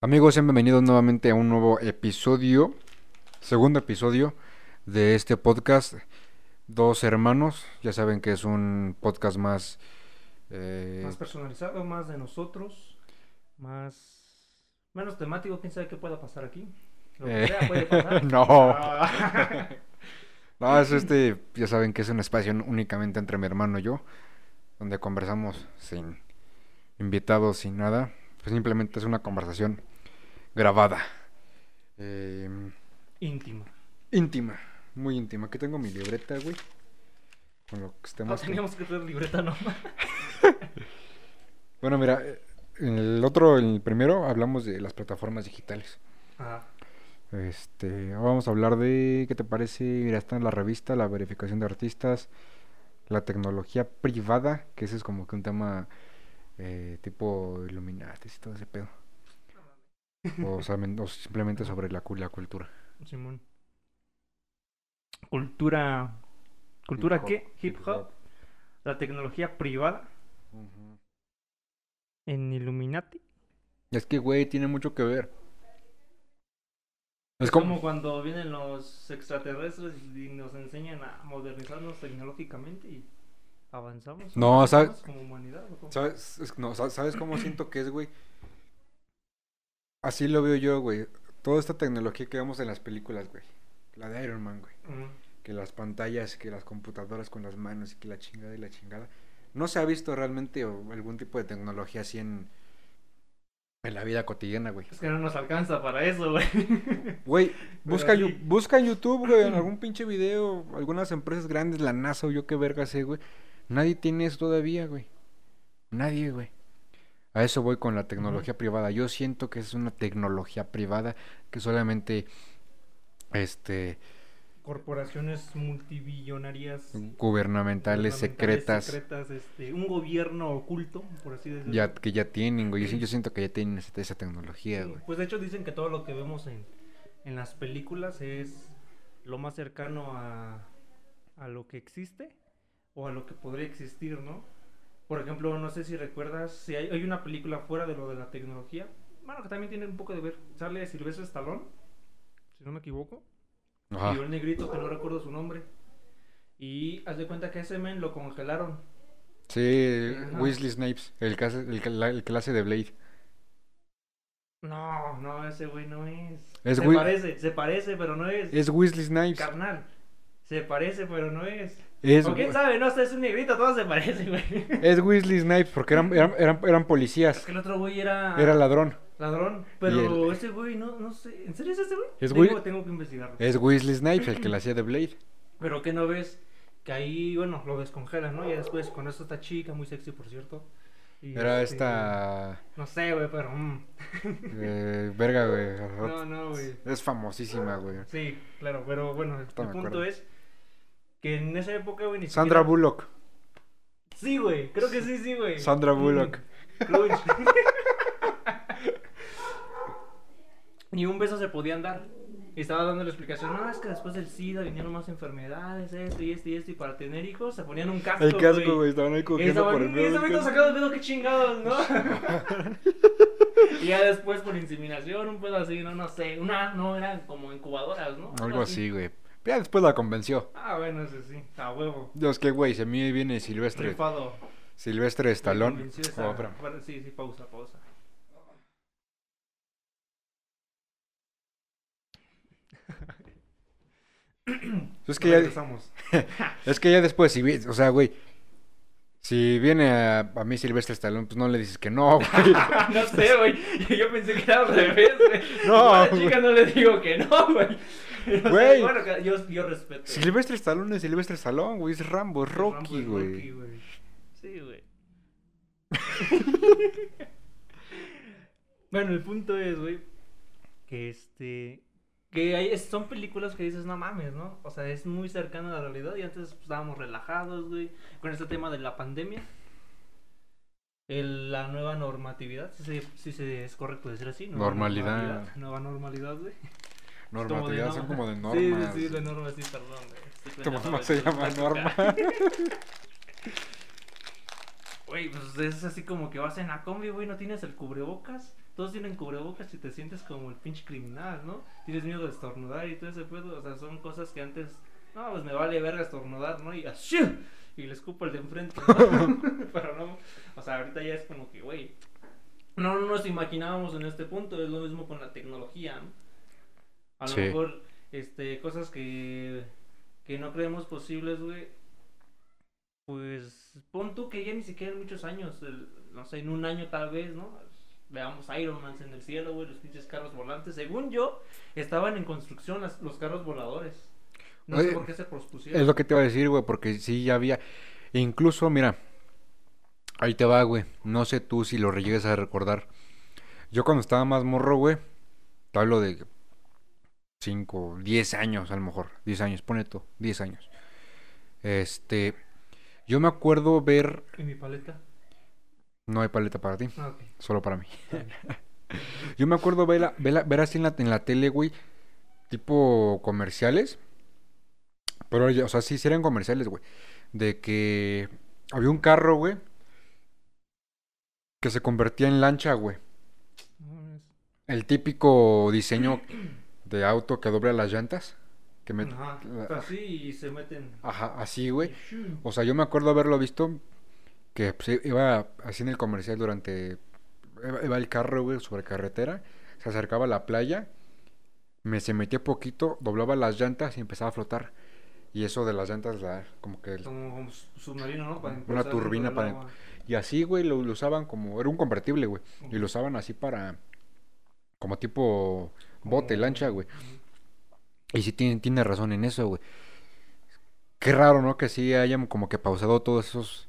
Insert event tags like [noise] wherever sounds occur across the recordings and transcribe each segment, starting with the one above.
Amigos, sean bienvenidos nuevamente a un nuevo episodio, segundo episodio de este podcast. Dos hermanos, ya saben que es un podcast más... eh, Más personalizado, más de nosotros, más menos temático, quién sabe qué pueda pasar aquí. Lo que Eh, sea puede pasar. [laughs] no. [laughs] No, es este, ya saben que es un espacio únicamente entre mi hermano y yo, donde conversamos sin invitados, sin nada. Pues simplemente es una conversación grabada. Eh, Íntima. íntima, muy íntima. Aquí tengo mi libreta, güey. Con lo que No estemos... teníamos que hacer libreta nomás. [laughs] Bueno, mira, en el otro, en el primero, hablamos de las plataformas digitales. Ajá. Este, ahora vamos a hablar de, ¿qué te parece? Mira, está en la revista, la verificación de artistas, la tecnología privada, que ese es como que un tema eh, tipo Illuminati y todo ese pedo. O, o simplemente sobre la, la cultura. Simón. Cultura. ¿Cultura Hip qué? Hip hop. La tecnología privada en Illuminati. Es que, güey, tiene mucho que ver. Es Es como... como cuando vienen los extraterrestres y nos enseñan a modernizarnos tecnológicamente y avanzamos. No, ¿sabes? Como humanidad. ¿o cómo? ¿Sabes, es- no, sa- ¿sabes cómo siento que es, güey? Así lo veo yo, güey. Toda esta tecnología que vemos en las películas, güey. La de Iron Man, güey. Que las pantallas, que las computadoras con las manos y que la chingada y la chingada. No se ha visto realmente o, algún tipo de tecnología así en, en la vida cotidiana, güey. Es que no nos alcanza para eso, güey. [laughs] Güey, busca, busca en YouTube, güey, en [clears throat] algún pinche video, algunas empresas grandes, la NASA o yo qué verga sé, güey. Nadie tiene eso todavía, güey. Nadie, güey. A eso voy con la tecnología privada. Yo siento que es una tecnología privada que solamente, este, Corporaciones multibillonarias. gubernamentales, secretas, secretas, este, un gobierno oculto, por así decirlo. ya, que ya tienen, güey. Yo, sí- yo siento que ya tienen esa, esa tecnología, Sí, güey. Pues de hecho dicen que todo lo que vemos en, en las películas es lo más cercano a, a lo que existe o a lo que podría existir, ¿no? Por ejemplo, no sé si recuerdas, si hay, hay una película fuera de lo de la tecnología, bueno, que también tiene un poco de ver, sale Silvestre Stallone, si no me equivoco, Ajá. y un negrito que no recuerdo su nombre. Y haz de cuenta que ese men lo congelaron. Sí, Ajá. Weasley Snipes, el que hace, el, la- el que la hace de Blade. No, no, ese güey no es. Es se Will- parece, se parece, pero no es. Es Weasley Snipes. Carnal. Se parece, pero no es. Es, o quién sabe, no sé, es un negrito, todos se parecen, güey. es Weasley Snipes porque eran, eran, eran, eran Es policías. que el otro güey era. Era ladrón. ladrón. Pero ese güey, no, no sé. ¿En serio es ese güey? Es tengo, güey- tengo que investigarlo. Es Weasley Snipes el que la hacía de Blade. Pero que no ves que ahí, bueno, lo descongelan, ¿no? Y después con eso esta chica, muy sexy, por cierto. y, Era este, esta. No sé, güey, pero. mm. [laughs] eh, verga, güey. No, no, güey. Es famosísima, güey. Sí, claro, pero bueno, el punto acuerdo. es que en esa época, güey, ni Sandra siquiera- Bullock. Sí, güey, creo que sí, sí, güey. Sandra Mm, Bullock. Ni [laughs] un beso se podían dar. Y estaba dando la explicación, no, es que después del SIDA vinieron más enfermedades, esto y esto y esto, y para tener hijos se ponían un casco, El casco, güey. Estaban ahí Y cogiendo estaban, por el "Mm, medio ese del güey está casco. sacado de pedo, qué chingados, ¿no? [laughs] y ya después por inseminación, un pedo así, no, no sé, una, no, eran como incubadoras, ¿no? Algo así, güey. Ya después la convenció. Ah, bueno, ese sí, a huevo. Dios, que güey, se me viene Silvestre. Rifado. Silvestre convenció esa- Oh, bueno, sí, sí, pausa, pausa. Es que ya, [laughs] es que ya después, si o sea, güey. Si viene a, a mí Silvestre Stallone, pues no le dices que no, güey. [laughs] no sé, güey. Yo pensé que era al revés, güey. No, a la chica no le digo que no, güey. No [laughs] Güey. bueno, que- yo, yo respeto. Silvestre Stallone es Silvestre Stallone, güey. Es Rambo, es Rocky, es güey. Rocky, güey. Sí, güey. [laughs] bueno, el punto es, güey, que este. Que hay, son películas que dices, no mames, ¿no? O sea, es muy cercano a la realidad y antes pues, estábamos relajados, güey, con este tema de la pandemia. El- la nueva normatividad, si se, si se- es correcto decir así, Normalidad. normalidad, Nueva normalidad, güey. Normatividad son como de Sí, normas. Sí, sí, de normas, sí, perdón, güey. Estoy Tu mamá se llama. Norma. [laughs] Güey, pues es así como que vas en la combi, güey, no tienes el cubrebocas, todos tienen cubrebocas y te sientes como el pinche criminal, ¿no? Tienes miedo de estornudar y todo ese pedo. O sea, son cosas que antes, no, pues me vale verga estornudar, ¿no? Y así, y le escupo el de enfrente, ¿no? [laughs] Pero no, o sea, ahorita ya es como que, güey, no, no nos imaginábamos en este punto. Es lo mismo con la tecnología, ¿no? A lo Sí. mejor, este, cosas que, que no creemos posibles, güey. Pues pon tú que ya ni siquiera en muchos años, el- no sé, en un año tal vez, ¿no? Veamos Iron Man en el cielo, güey, los pinches carros volantes. Según yo, estaban en construcción las- los carros voladores. No sé por qué se pospusieron. Es lo que te iba a decir, güey, porque sí ya había. Incluso, mira, ahí te va, güey. No sé tú si lo llegues a recordar. Yo cuando estaba más morro, güey, te hablo de 5, 10 años a lo mejor. 10 años, pone tú, 10 años. Este. Yo me acuerdo ver. ¿Y mi paleta? No hay paleta para ti, Ah, solo para mí. [laughs] Yo me acuerdo ver, ver, ver así en la, en la tele, güey, tipo comerciales. Pero, o sea, sí, sí eran comerciales, güey. De que había un carro, güey, que se convertía en lancha, güey. El típico diseño de auto que dobla las llantas. Que me... Ajá, así y se meten. Ajá, así, güey. O sea, yo me acuerdo haberlo visto que pues, iba así en el comercial durante... Iba, iba el carro, güey, sobre carretera. Se acercaba a la playa. Me se metía poquito, doblaba las llantas y empezaba a flotar. Y eso de las llantas, la, como que... Como, como su- submarino, ¿no? Para Una turbina para- agua. Y así, güey, lo, lo usaban como... Era un convertible, güey. Y lo usaban así para... Como tipo bote, lancha, güey. Y sí tiene, tiene razón en eso, güey. Qué raro, ¿no? Que sí hayan como que pausado todos esos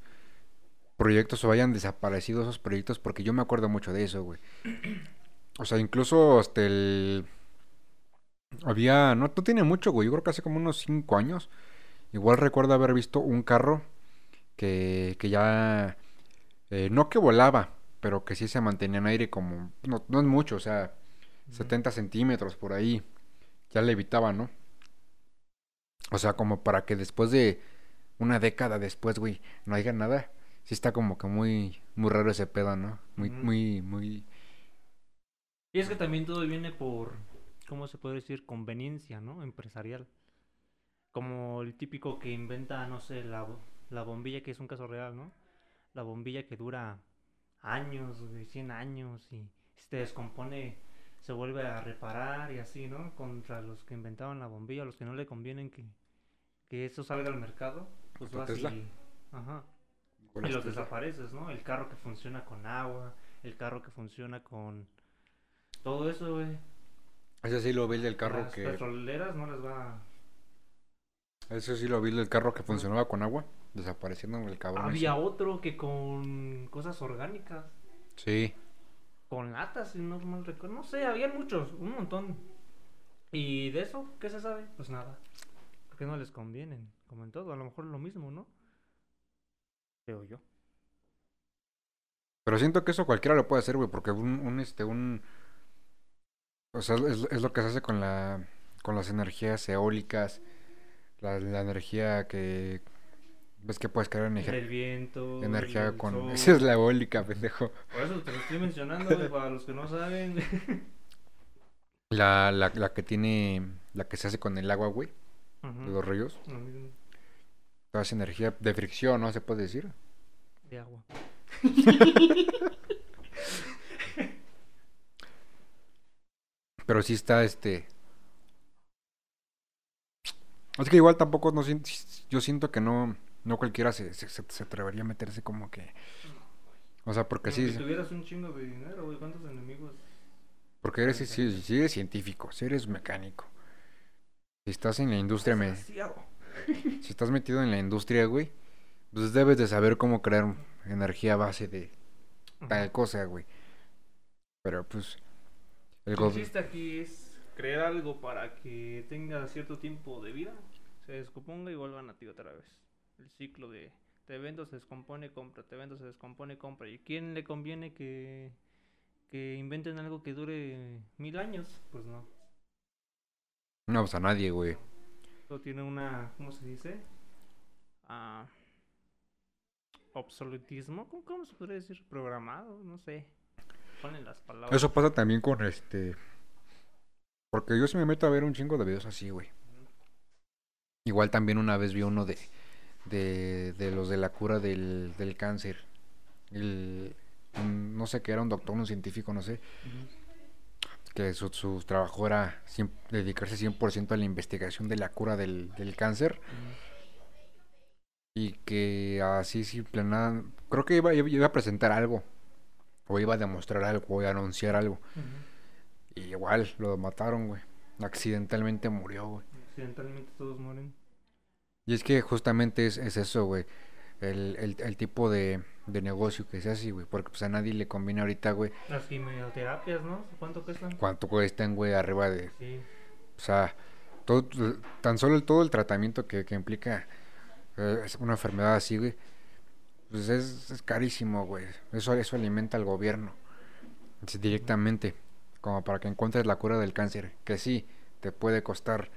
proyectos o hayan desaparecido esos proyectos porque yo me acuerdo mucho de eso, güey. O sea, incluso hasta el... Había... No, no tiene mucho, güey. Yo creo que hace como unos 5 años. Igual recuerdo haber visto un carro que, que ya... eh, no que volaba, pero que sí se mantenía en aire como... No, no es mucho, o sea, Ujú. 70 centímetros por ahí. Ya le evitaba, ¿no? O sea, como para que después de una década después, güey, no haya nada. Sí está como que muy, muy raro ese pedo, ¿no? Muy, muy, muy... Y es que también todo viene por, ¿cómo se puede decir? Conveniencia, ¿no? Empresarial. Como el típico que inventa, no sé, la, la bombilla, que es un caso real, ¿no? La bombilla que dura años, güey, 100 años y se descompone, se vuelve a reparar y así, ¿no? Contra los que inventaban la bombilla, los que no le convienen que, que eso salga al mercado, pues vas Tesla. y... Ajá. Y las los Tesla. desapareces, ¿no? El carro que funciona con agua, el carro que funciona con todo eso, güey. Ese sí lo vi del carro Las que... petroleras no les va. Ese sí lo vi del carro que funcionaba con agua. Desapareciendo el cabrón. ese. Había otro que con cosas orgánicas, Sí. Con latas, si no mal recuerdo. No sé, había muchos, un montón. ¿Y de eso qué se sabe? Pues nada. Porque no les convienen, como en todo. A lo mejor lo mismo, ¿no? Creo yo. Pero siento que eso cualquiera lo puede hacer, güey, porque un, un, este, un... O sea, es, es lo que se hace con la, con las energías eólicas, la, la energía que... ¿Ves que puedes crear energía, El viento. energía el con... sol. [laughs] Esa es la eólica, pendejo. Por eso te lo estoy mencionando, güey, para los que no saben. [laughs] La, la, la que tiene... La que se hace con el agua, güey, de los ríos. Toda esa energía de fricción, ¿no? Se puede decir. de agua. [laughs] Pero sí está este. Es que igual tampoco no yo siento que no, no cualquiera se, se, se- atrevería a meterse como que. O sea, porque sí, Si tuvieras un chingo de dinero, güey, ¿cuántos enemigos? porque eres, si, si eres científico, si eres mecánico. Si estás en la industria, me- [laughs] si estás metido en la industria, güey, pues debes de saber cómo crear energía a base de tal cosa, güey. Pero pues el El chiste aquí es crear algo para que tenga cierto tiempo de vida, se descomponga y vuelvan a ti otra vez. El ciclo de te vendo, se descompone, compra, te vendo, se descompone, compra. ¿Y quién le conviene que, que inventen algo que dure mil años? Pues no. no, pues a nadie, güey. Todo tiene una, ¿cómo se dice? Ah, obsoletismo, ¿cómo, cómo se podría decir? Programado, no sé. ponen las palabras. Eso pasa también con este. Porque yo sí me meto a ver un chingo de videos así, güey. Igual también una vez vi uno de, de, de los de la cura del, del cáncer. El, un- no sé qué era, un doctor, un científico, no sé. Que su, su trabajo era cien- dedicarse 100% a la investigación de la cura del, del cáncer. Y que así, sin. Creo que iba, iba a presentar algo. O iba a demostrar algo, o a anunciar algo. Y igual, lo mataron, güey. Accidentalmente murió, güey. Accidentalmente todos mueren. Y es que justamente es, es eso, güey. El, el, el tipo de, de negocio que se hace, güey. Porque pues a nadie le conviene ahorita, güey. Las quimioterapias, ¿no? ¿Cuánto cuestan? Cuánto cuestan, güey, arriba de... Sí. O sea, todo, tan solo el, todo el tratamiento que, que implica eh, una enfermedad así, güey. Pues es, es carísimo, güey. Eso, eso alimenta al gobierno. Es directamente. Como para que encuentres la cura del cáncer. Que sí, te puede costar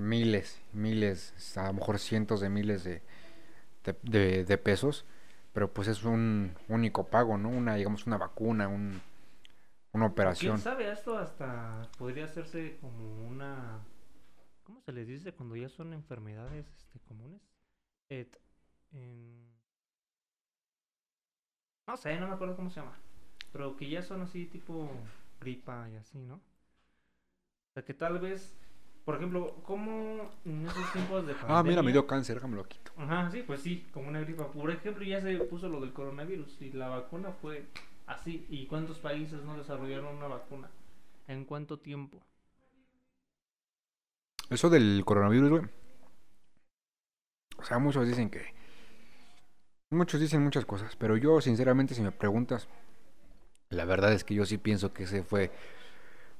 miles, miles, a lo mejor cientos de miles de, de, de- de pesos. Pero pues es un único pago, ¿no? Una, digamos, una vacuna, un, una operación. ¿Quién sabe? Esto hasta podría hacerse como una... ¿Cómo se les dice cuando ya son enfermedades este, comunes? Et- en- No sé, no me acuerdo cómo se llama. Pero que ya son así tipo gripa y así, ¿no? O sea que tal vez, por ejemplo, ¿cómo en esos tiempos de Ah, mira, me dio cáncer, déjame lo quito. Ajá, sí, pues sí, como una gripa. Por ejemplo, ya se puso lo del coronavirus y la vacuna fue así. ¿Y cuántos países no desarrollaron una vacuna? ¿En cuánto tiempo? Eso del coronavirus, güey. O sea, muchos dicen que. Muchos dicen muchas cosas, pero yo, sinceramente, si me preguntas, la verdad es que yo sí pienso que ese fue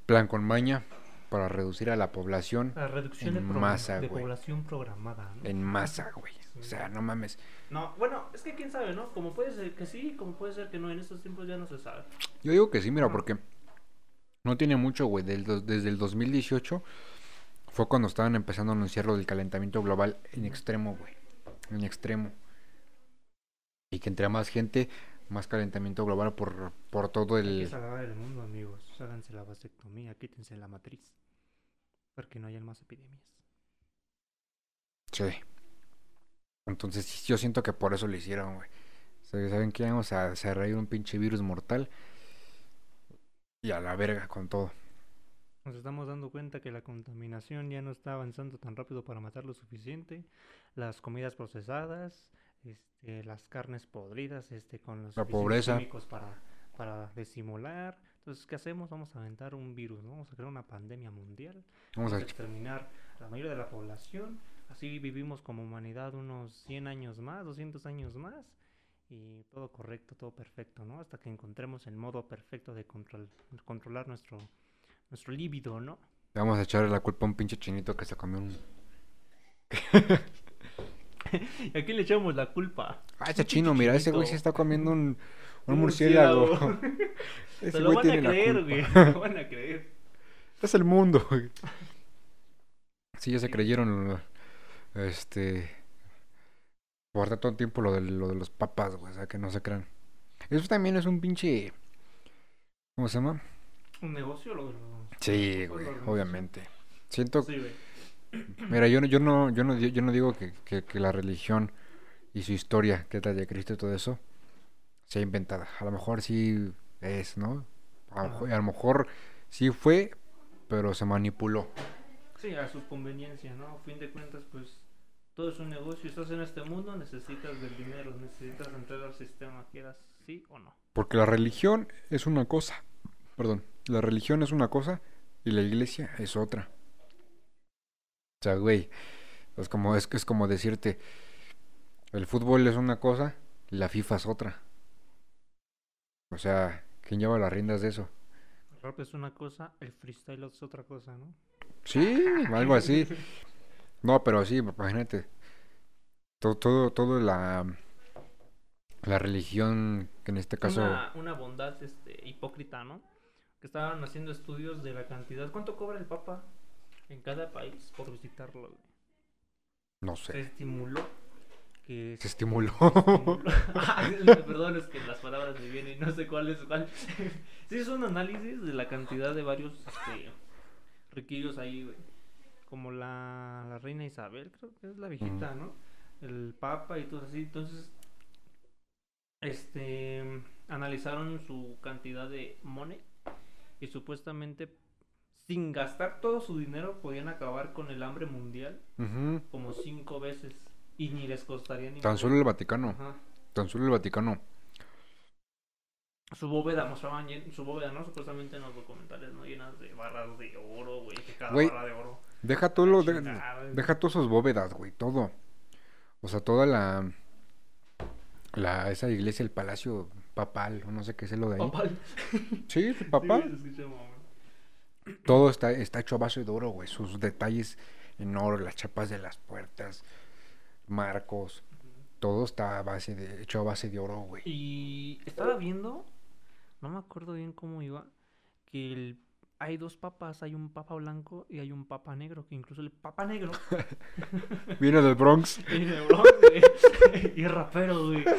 plan con maña para reducir a la población La reducción En de, masa, de güey. población programada. ¿no? en masa, güey. O sea, no mames. No, bueno, es que quién sabe, ¿no? Como puede ser que sí, como puede ser que no. En estos tiempos ya no se sabe. Yo digo que sí, mira, porque no tiene mucho, güey. Desde el 2018 fue cuando estaban empezando a anunciar lo del calentamiento global en extremo, güey. En extremo. Y que entre más gente, más calentamiento global por, por todo Hay que el... salvar el mundo, amigos. Háganse la vasectomía, quítense la matriz. Para que no haya más epidemias. Sí. Entonces yo siento que por eso lo hicieron, güey. O sea, ¿Saben qué? Vamos a desarrollar un pinche virus mortal. Y a la verga con todo. Nos estamos dando cuenta que la contaminación ya no está avanzando tan rápido para matar lo suficiente. Las comidas procesadas, este, las carnes podridas, este, con los La pobreza. químicos para, para disimular. Entonces, ¿qué hacemos? Vamos a aventar un virus, ¿no? Vamos a crear una pandemia mundial. Vamos a... exterminar a la mayoría de la población. Así vivimos como humanidad unos 100 años más, 200 años más. Y todo correcto, todo perfecto, ¿no? Hasta que encontremos el modo perfecto de control, controlar nuestro, nuestro líbido, ¿no? Vamos a echarle la culpa a un pinche chinito que se comió un... [laughs] [laughs] [laughs] ¿Y a quién le echamos la culpa? Ah, ese chino, mira, ese güey se está comiendo un, un Un murciélago. murciélago. [laughs] [laughs] ese Se lo güey van a tiene la creer, güey. Se lo van a creer. Es el mundo, güey. Sí, ya se creyeron, este... Por tanto tiempo lo de, lo de los papas, güey, o sea, que no se crean. Eso también es un pinche... ¿Cómo se llama? Un negocio lo. Sí, güey, obviamente. Siento, Sí, güey. Mira, yo no, yo no, yo no, yo no digo que, que, que la religión y su historia, que de Cristo y todo eso, sea inventada. A lo mejor sí es, ¿no? A lo, Ajá. mejor- a lo mejor sí fue, pero se manipuló. Sí, a su conveniencia, ¿no? A fin de cuentas, pues todo es un negocio. Estás en este mundo, necesitas del dinero, necesitas entrar al sistema, quieras sí o no. Porque la religión es una cosa, perdón, la religión es una cosa y la iglesia es otra. O sea, güey, es como, es, que es como decirte, el fútbol es una cosa la FIFA es otra. O sea, ¿quién lleva las riendas de eso? El rap es una cosa, el freestyle es otra cosa, ¿no? Sí, [laughs] algo así. No, pero sí, imagínate. Todo, todo, todo la, la religión, que en este caso... Una, una bondad este, hipócrita, ¿no? Que estaban haciendo estudios de la cantidad. ¿Cuánto cobra el Papa en cada país por visitarlo? güey? No Se sé. estimuló que Se estimuló. [laughs] Ah, perdón, es que las palabras me vienen y no sé cuál es cuál. [laughs] sí, es un análisis de la cantidad de varios este, riquillos ahí, güey. Como la, la reina Isabel, creo que es la viejita, ¿no? El papa y todo así. Entonces, este, analizaron su cantidad de money y supuestamente sin gastar todo su dinero podían acabar con el hambre mundial como cinco veces y ni les costaría ni Tan solo el Vaticano. Ajá. Tan solo el Vaticano. Su bóveda mostraban su bóveda, ¿no? Supuestamente en los documentales, ¿no? Llenas de barras de oro, güey, que cada barra de oro. Deja todo lo de- deja todas sus bóvedas, güey, todo. O sea, toda la la esa iglesia, el palacio papal, o no sé qué es lo de ahí. Papal. Sí, el [laughs] Sí, papal. güey, se escucha mamón. Todo está está hecho a base de oro, güey, sus detalles en oro, las chapas de las puertas, marcos, todo está a base de hecho a base de oro, güey. Y estaba viendo, no me acuerdo bien cómo iba, que el- hay dos papas, hay un papa blanco y hay un papa negro, que incluso el papa negro [laughs] Viene del Bronx. [laughs] y de Bronx, güey, y es rapero, güey. [laughs]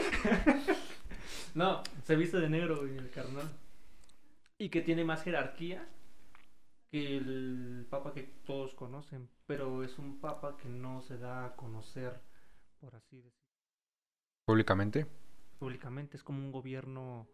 No, se viste de negro, güey, el carnal. Y que tiene más jerarquía que el papa que todos conocen, pero es un papa que no se da a conocer, por así decirlo, Públicamente, públicamente, es como un gobierno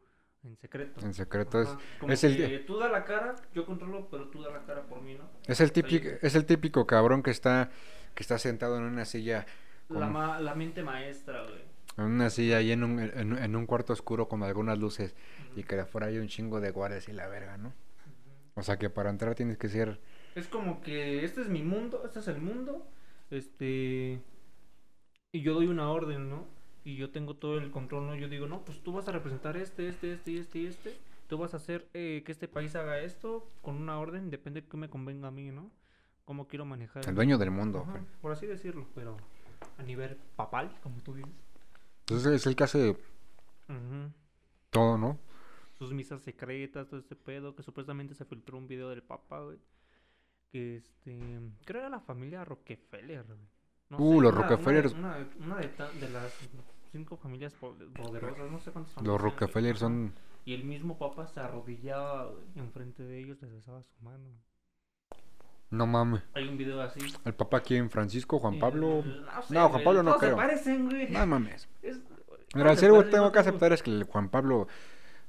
en secreto. en secreto es como es el- que tú da la cara, yo controlo, pero tú da la cara por mí, ¿no? es el típico es el típico cabrón que está que está sentado en una silla La, Con- ma- la mente maestra, güey. En una silla ahí en un, en, en un cuarto oscuro con algunas luces y que de afuera hay un chingo de guardias y la verga, ¿no? O sea que para entrar tienes que ser... Es como que este es mi mundo, este es el mundo, este... Y yo doy una orden, ¿no? Y yo tengo todo el control, ¿no? Yo digo, no, pues tú vas a representar este, este, este y este y este. Tú vas a hacer eh, que este país haga esto con una orden, depende de qué me convenga a mí, ¿no? Cómo quiero manejar. El dueño del mundo. Ajá, güey. por así decirlo, pero a nivel papal, como tú dices. Entonces es el que hace todo, ¿no? Sus misas secretas, todo este pedo, que supuestamente se filtró un video del Papa, güey. Que este, creo era la familia Rockefeller, güey. No Uh, los una- una- Rockefeller. Una, una de, ta- de las cinco familias po- poderosas, no sé cuántas familias Los. Rockefeller son... Y el mismo Papa se arrodillaba güey, enfrente de ellos, les besaba su mano. No mames. Hay un video así. ¿El papá quién? ¿Francisco? ¿Juan Y- Pablo? sé, No, Juan Pablo no se creo. parecen, güey. No mames. [laughs] Es- Mira, el se parecen, tengo no que aceptar es que el Juan Pablo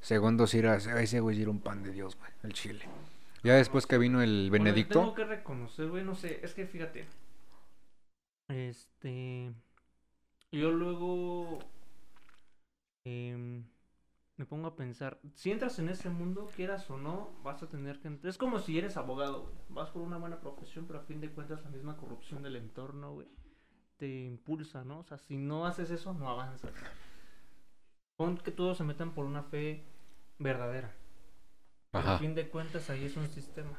II sí era... Ese güey era un pan de Dios, güey. El chile. Ya después que vino el Bueno, Benedicto... tengo que reconocer, güey, no sé, es que fíjate. Este. Yo luego. em, me pongo a pensar. Si entras en ese mundo, quieras o no, vas a tener que. Es como si eres abogado, güey. Vas por una buena profesión, pero a fin de cuentas, la misma corrupción del entorno, güey. Te impulsa, ¿no? O sea, si no haces eso, no avanzas. Pon que todos se metan por una fe verdadera. Ajá. a fin de cuentas ahí es un sistema.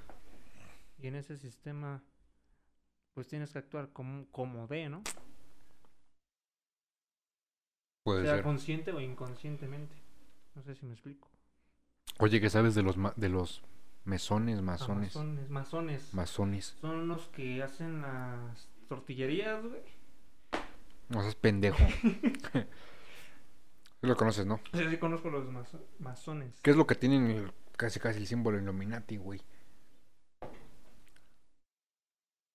Y en ese sistema, pues tienes que actuar como, como de, ¿no? Puede sea ser. consciente o inconscientemente. No sé si me explico. Oye, ¿qué sabes de los, ma- de los mesones, Ah, masones? Masones, masones. Masones. Son los que hacen las tortillerías, güey. No seas pendejo. [laughs] Lo conoces, ¿no? Sí, sí conozco los maso- masones. ¿Qué es lo que tienen el- casi casi el símbolo Illuminati, güey?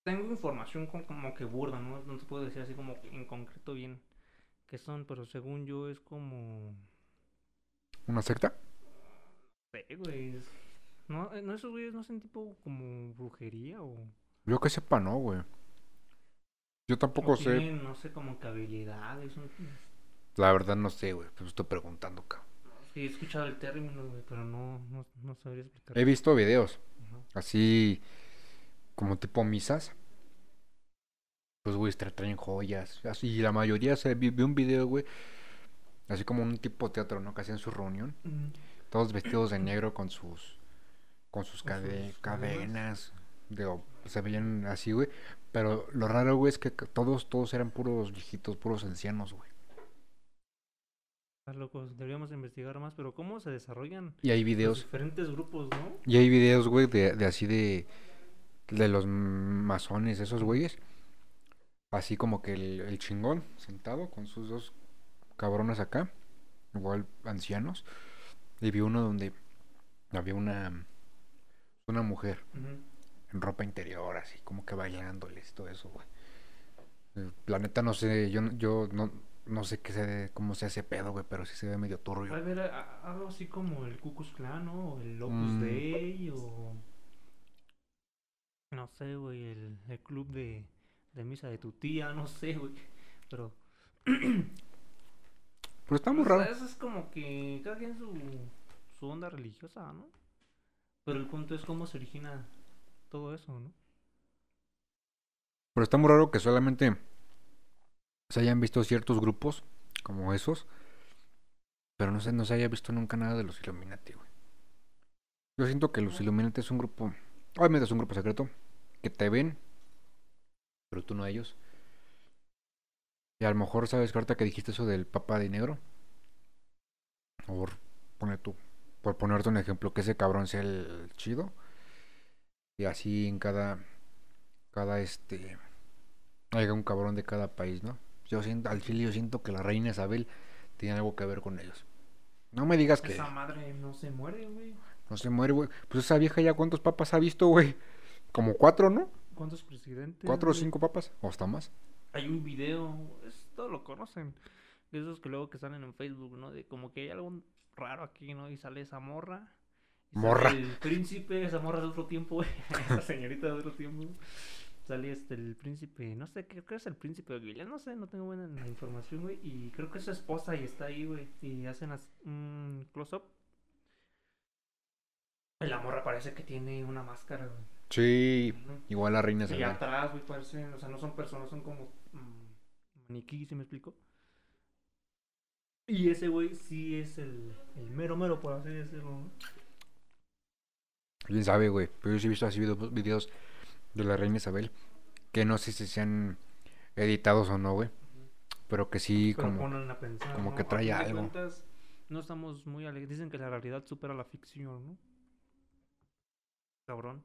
Tengo información como que burda, ¿no? No te puedo decir así como en concreto bien qué son, pero según yo es como... ¿Una secta? sé, güey. No, eh, no, esos güeyes no hacen tipo como brujería o... Yo que sepa, no, güey. Yo tampoco sé. no sé, como que habilidades. un- La verdad no sé, güey. Pues estoy preguntando, cabrón. Sí, he escuchado el término, güey, pero no, no, no sabría explicar. He visto videos Ajá. así como tipo misas. Pues, güey, tra- traen joyas. Así, y la mayoría se vi, vi un video, güey. Así como un tipo teatro, ¿no? Que hacían su reunión. Todos vestidos de negro con sus con sus, Con cade- sus cadenas. Digo, se veían así, güey. Pero lo raro, güey, es que todos, todos eran puros viejitos, puros ancianos, güey. Locos, deberíamos investigar más, pero ¿cómo se desarrollan Y hay los videos, diferentes grupos, no? y hay videos, güey, de, de así de, de los masones, esos güeyes. así como que el, el chingón sentado con sus dos cabrones acá, igual ancianos, y vi uno donde había una una mujer en ropa interior, así como que bailándoles, todo eso, güey. Eh, La neta no sé, yo, yo no, no sé qué se, cómo se hace pedo, güey, pero sí se ve medio Va a turbio. haber algo así como el Ku Klux Klan, ¿no? O el Opus Mm. Dei o... No sé, güey, el, el club de, de misa de tu tía, no sé, güey. Pero... [clears throat] Pero está muy o sea, raro. Eso es como que cada quien su, su onda religiosa, ¿no? Pero el punto es cómo se origina todo eso, ¿no? Pero está muy raro que solamente se hayan visto ciertos grupos como esos, pero no se, no se haya visto nunca nada de los Illuminati, güey. Yo siento que los Illuminati es un grupo, obviamente es un grupo secreto, que te ven, pero tú no a ellos. Y a lo mejor sabes que ahorita que dijiste eso del Papa de Negro, por pone tú, por ponerte un ejemplo, que ese cabrón sea el chido, y así en cada, cada este, haya un cabrón de cada país, ¿no? Yo siento, al chile yo siento que la reina Isabel tiene algo que ver con ellos. No me digas que Esa madre no se muere, güey. no se muere, güey. Pues esa vieja ya cuántos papas ha visto, güey. Como cuatro, ¿no? ¿Cuántos presidentes? Cuatro o cinco papas, o hasta más. Hay un video, esto lo conocen. de Esos que luego que salen en Facebook, ¿no? De como que hay algo raro aquí, ¿no? Y sale esa morra. Morra. El príncipe, esa morra de otro tiempo, güey. [laughs] esa señorita de otro tiempo. Sale este, el príncipe, no sé, creo que es el príncipe de Guillermo, no sé, no tengo buena la información, güey. Y creo que es su esposa y está ahí, güey. Y hacen un close-up. Y la morra parece que tiene una máscara, güey. Sí, igual la reina Y Isabel. atrás, güey, parecen, o sea, no son personas, son como mm, maniquí, ¿se me explico? Y ese güey sí es el, el mero mero, por así decirlo, ¿no? Quién sabe, güey. Pero yo sí he visto así video- videos de la reina Isabel. Que no sé si sean editados o no, güey. Pero que sí, Pero como. pensar, como ¿no? que trae algo. cuentas, no estamos muy alegres. Dicen que la realidad supera la ficción, ¿no? Cabrón.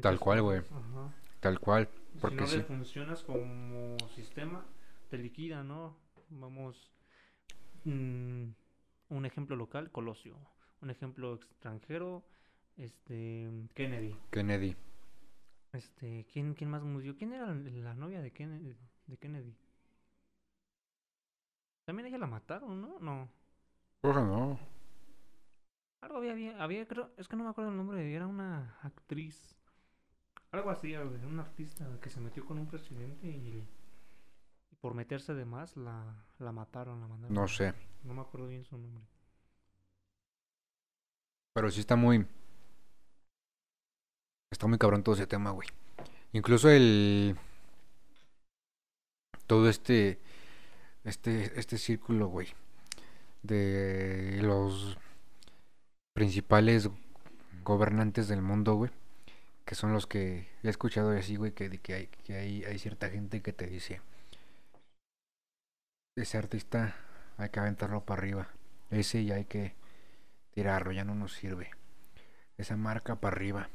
Tal Muchas cual, güey. Tal cual. Si Porque no sí. le funcionas como sistema, te liquida, ¿no? Vamos. mm, un ejemplo local, Colosio. Un ejemplo extranjero, este. Kennedy. Kennedy. Este. ¿Quién, quién más murió? ¿Quién era la novia de Kennedy? De Kennedy? También ella la mataron, ¿no? No. Ojo, no. Algo había, había, había, creo, es que no me acuerdo el nombre, era una actriz. Algo así, una artista que se metió con un presidente y, y por meterse de más la, la mataron, la mandaron. No sé. No me acuerdo bien su nombre. Pero sí está muy. Está muy cabrón todo ese tema, güey. Incluso el. Todo este. Este, este círculo, güey. De los principales gobernantes del mundo, güey. Que son los que he escuchado así, güey, que, que, hay, que hay, hay cierta gente que te dice. Ese artista hay que aventarlo para arriba. Ese ya hay que tirarlo, ya no nos sirve. Esa marca para arriba.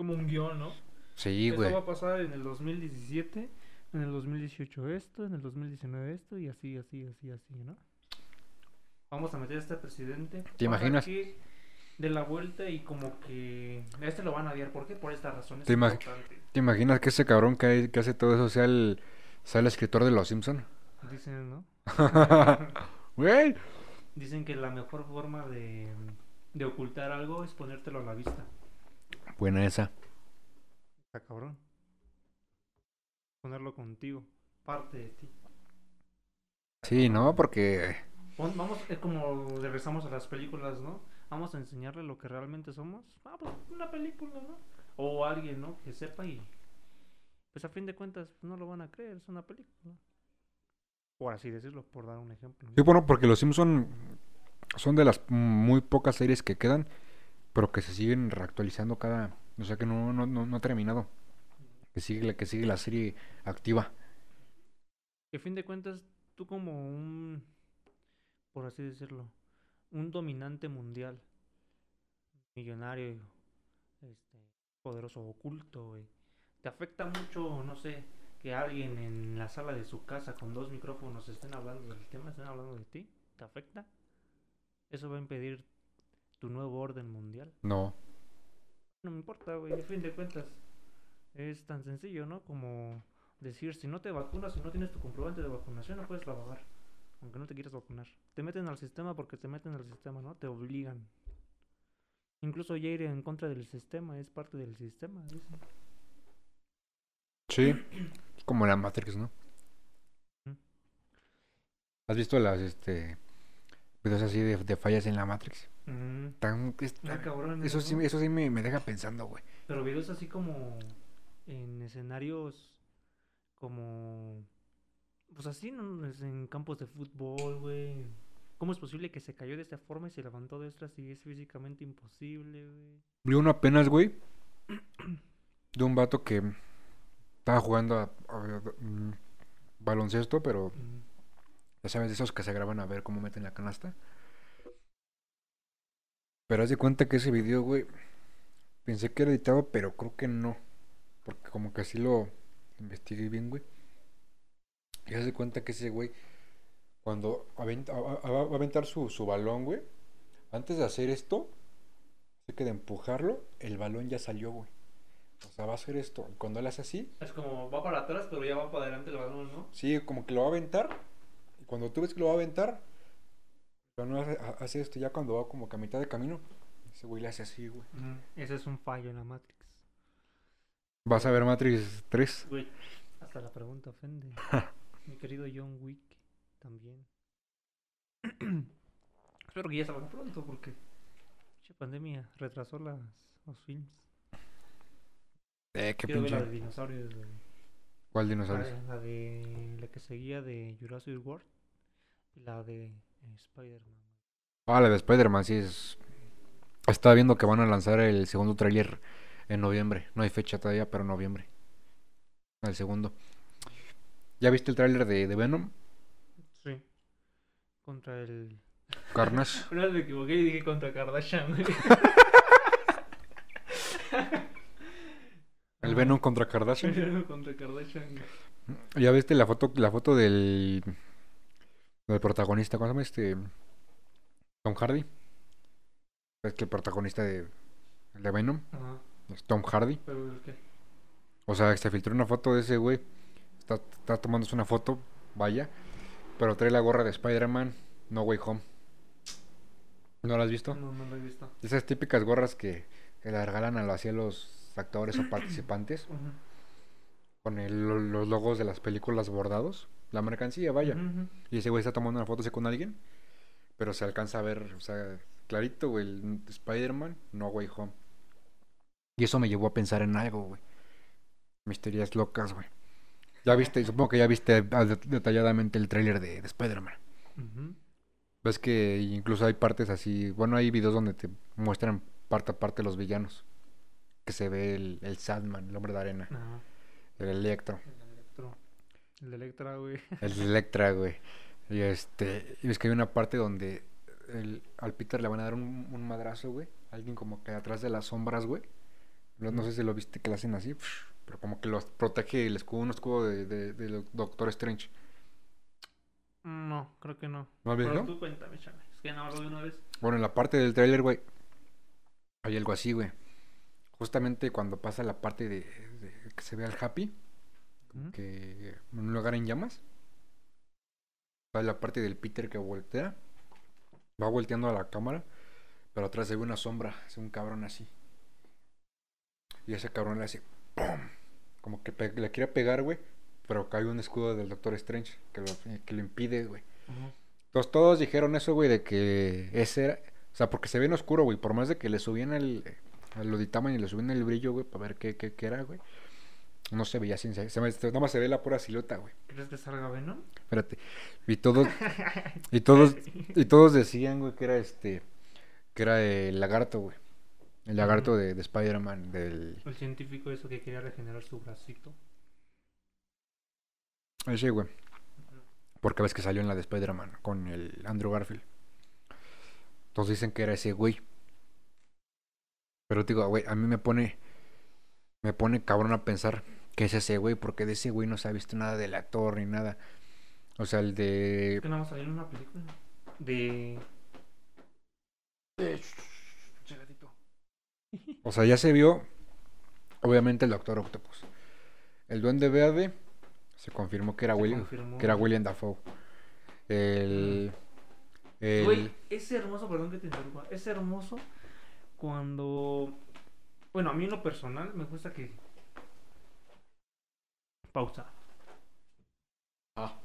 Como un guion, ¿no? Sí, Esto güey. va a pasar en el 2017, en el 2018 esto, en el 2019 esto y así, así, así, así, ¿no? Vamos a meter a este presidente. ¿Te imaginas? que De la vuelta y como que... a Este lo van a odiar. ¿Por qué? Por esta razón. Es ¿Te imag-. ¿Te imaginas que ese cabrón que, hay- que hace todo eso sea el, sea el escritor de Los Simpson? Dicen, ¿no? [laughs] Güey. Dicen que la mejor forma de, de ocultar algo es ponértelo a la vista. Buena esa. Está cabrón. Ponerlo contigo. Parte de ti. Sí, ¿no? Porque Pon- Vamos, es como regresamos a las películas, ¿no? Vamos a enseñarle lo que realmente somos. Ah, pues una película, ¿no? O alguien, ¿no? Que sepa y... Pues a fin de cuentas pues, no lo van a creer, es una película. Por así decirlo, por dar un ejemplo. Sí, bueno, porque los Simpson son de las muy pocas series que quedan, pero que se siguen reactualizando cada, o sea que no, no, no, no ha terminado. Que sigue, la- que sigue la serie activa. Que fin de cuentas, tú como un, por así decirlo, un dominante mundial, millonario, este, poderoso oculto, ¿Te afecta mucho, no sé, que alguien en la sala de su casa con dos micrófonos estén hablando del tema, estén hablando de ti? ¿Te afecta? ¿Eso va a impedir tu nuevo orden mundial? No. No me importa, güey. A fin de cuentas, es tan sencillo, ¿no? Como decir, si no te vacunas, si no tienes tu comprobante de vacunación, no puedes trabajar. Aunque no te quieras vacunar. Te meten al sistema porque te meten al sistema, ¿no? Te obligan. Incluso ya ir en contra del sistema es parte del sistema, dicen. Sí. Es como la Matrix, ¿no? ¿Has visto las este videos así de, de fallas en la Matrix? Ujú. Tan, es- Ah, cabrón, eso sí, ¿no? eso sí me, me deja pensando, güey. Pero videos así como en escenarios como pues así ¿no? En campos de fútbol, güey. ¿Cómo es posible que se cayó de esta forma y se levantó de esta si es físicamente imposible, güey? Vi uno apenas, güey, [clears throat] de un vato que estaba jugando a, a- mm, baloncesto, pero ya sabes, de esos que se graban a ver cómo meten la canasta. Pero haz de cuenta que ese video, güey, pensé que era editado, pero creo que no. Porque como que así lo investigué bien, güey. Y haz de cuenta que ese güey, cuando aventa- va a aventar su, su balón, güey, antes de hacer esto, así que de empujarlo, el balón ya salió, güey. O sea, va a hacer esto. y Cuando él hace así, Es como va para atrás, pero ya va para adelante el balón, ¿no? Sí, como que lo va a aventar. Cuando tú ves que lo va a aventar, pero no hace, ha- hace esto ya cuando va como que a mitad de camino. Ese güey le hace así, güey. Ese es un fallo en la Matrix. ¿Vas a ver Matrix 3? Güey, hasta la pregunta ofende. [laughs] Mi querido John Wick también. [clears throat] Espero que ya salga pronto porque la pandemia retrasó las, los films. Eh, qué Quiero ver la de pinche. dinosaurios. güey. ¿Cuál La, dinosaurio? de- la de la que seguía de Jurassic World la de eh, Spider-Man. Ah, la de Spider-Man, sí es. Estaba viendo que van a lanzar el segundo tráiler en noviembre. No hay fecha todavía, pero en noviembre. El segundo. ¿Ya viste el tráiler de, de Venom? Sí. Contra el. Carnage. [laughs] Una vez me equivoqué y dije contra Kardashian. [laughs] El Venom contra Kardashian. Pero contra Kardashian. ¿Ya viste la foto, la foto del, del protagonista? ¿Cómo se llama este? Tom Hardy. Es que el protagonista de, de Venom Ajá. es Tom Hardy. Pero el qué? O sea, se filtró una foto de ese güey. Está, está tomándose una foto, vaya. Pero trae la gorra de Spider-Man, No Way Home. ¿No la has visto? No, no lo he visto. Esas típicas gorras que, que le regalan a, los- a los actores o [clears throat] participantes. Con el- lo- los logos de las películas bordados. La mercancía, vaya. Y ese güey está tomando una foto así con alguien. Pero se alcanza a ver, o sea, clarito, güey, el Spider-Man, No Way Home. Y eso me llevó a pensar en algo, güey. Misterias locas, güey. Ya viste, supongo que ya viste det- detalladamente el tráiler de, de Spider-Man. Ves que incluso hay partes así, bueno, hay videos donde te muestran parte a parte los villanos. Que se ve el, el Sandman, el hombre de arena, el Electro. El Electro. El de Electra, güey. [laughs] El de Electra, güey. Y este, y ves que hay una parte donde el- al Peter le van a dar un, un madrazo, güey. Alguien como que atrás de las sombras, güey. No, no sé si lo viste que lo hacen así, pero como que los protege el escudo, un escudo de, de- del Doctor Strange. No, creo que no. ¿No has Pero visto? tú cuéntame, chale. Es que no lo vi una vez. Bueno, en la parte del tráiler, güey, hay algo así, güey. Justamente cuando pasa la parte de, de que se ve al Happy, Que un lugar en llamas. Va la parte del Peter que voltea. Va volteando a la cámara. Pero atrás se ve una sombra. Es un cabrón así. Y ese cabrón le hace. ¡pum! Como que le quiere pegar, güey. Pero cae un escudo del Doctor Strange. Que lo, que lo impide, güey. Entonces todos dijeron eso, güey, de que ese era. O sea, porque se ve en oscuro, güey. Por más de que le subían el. Lo editaban y le subían el brillo, güey, para ver qué, qué, qué era, güey. No se veía sin. Se, se, nada más se ve la pura silueta, güey. ¿Crees que salga Venom? Espérate. Y todos. [laughs] Y todos. Y todos decían, güey, que era este. Que era el lagarto, güey. El lagarto de, de Spider-Man. Del. El científico eso que quería regenerar su bracito. Ese, güey. Porque ves que salió en la de Spider-Man con el Andrew Garfield. Todos dicen que era ese güey. Pero te digo, güey, a mí me pone. me pone cabrón a pensar que es ese güey, porque de ese güey no se ha visto nada del actor ni nada. O sea, el de... Que nada más salió en una película de... [laughs] O sea, ya se vio, obviamente, el Doctor Octopus. El Duende Verde se confirmó que era, Se William, confirmó. que era William Dafoe. El... el- Güey, es hermoso, perdón que te interrumpa. Es hermoso cuando. Bueno, a mí en lo personal me gusta que. Pausa. Ah.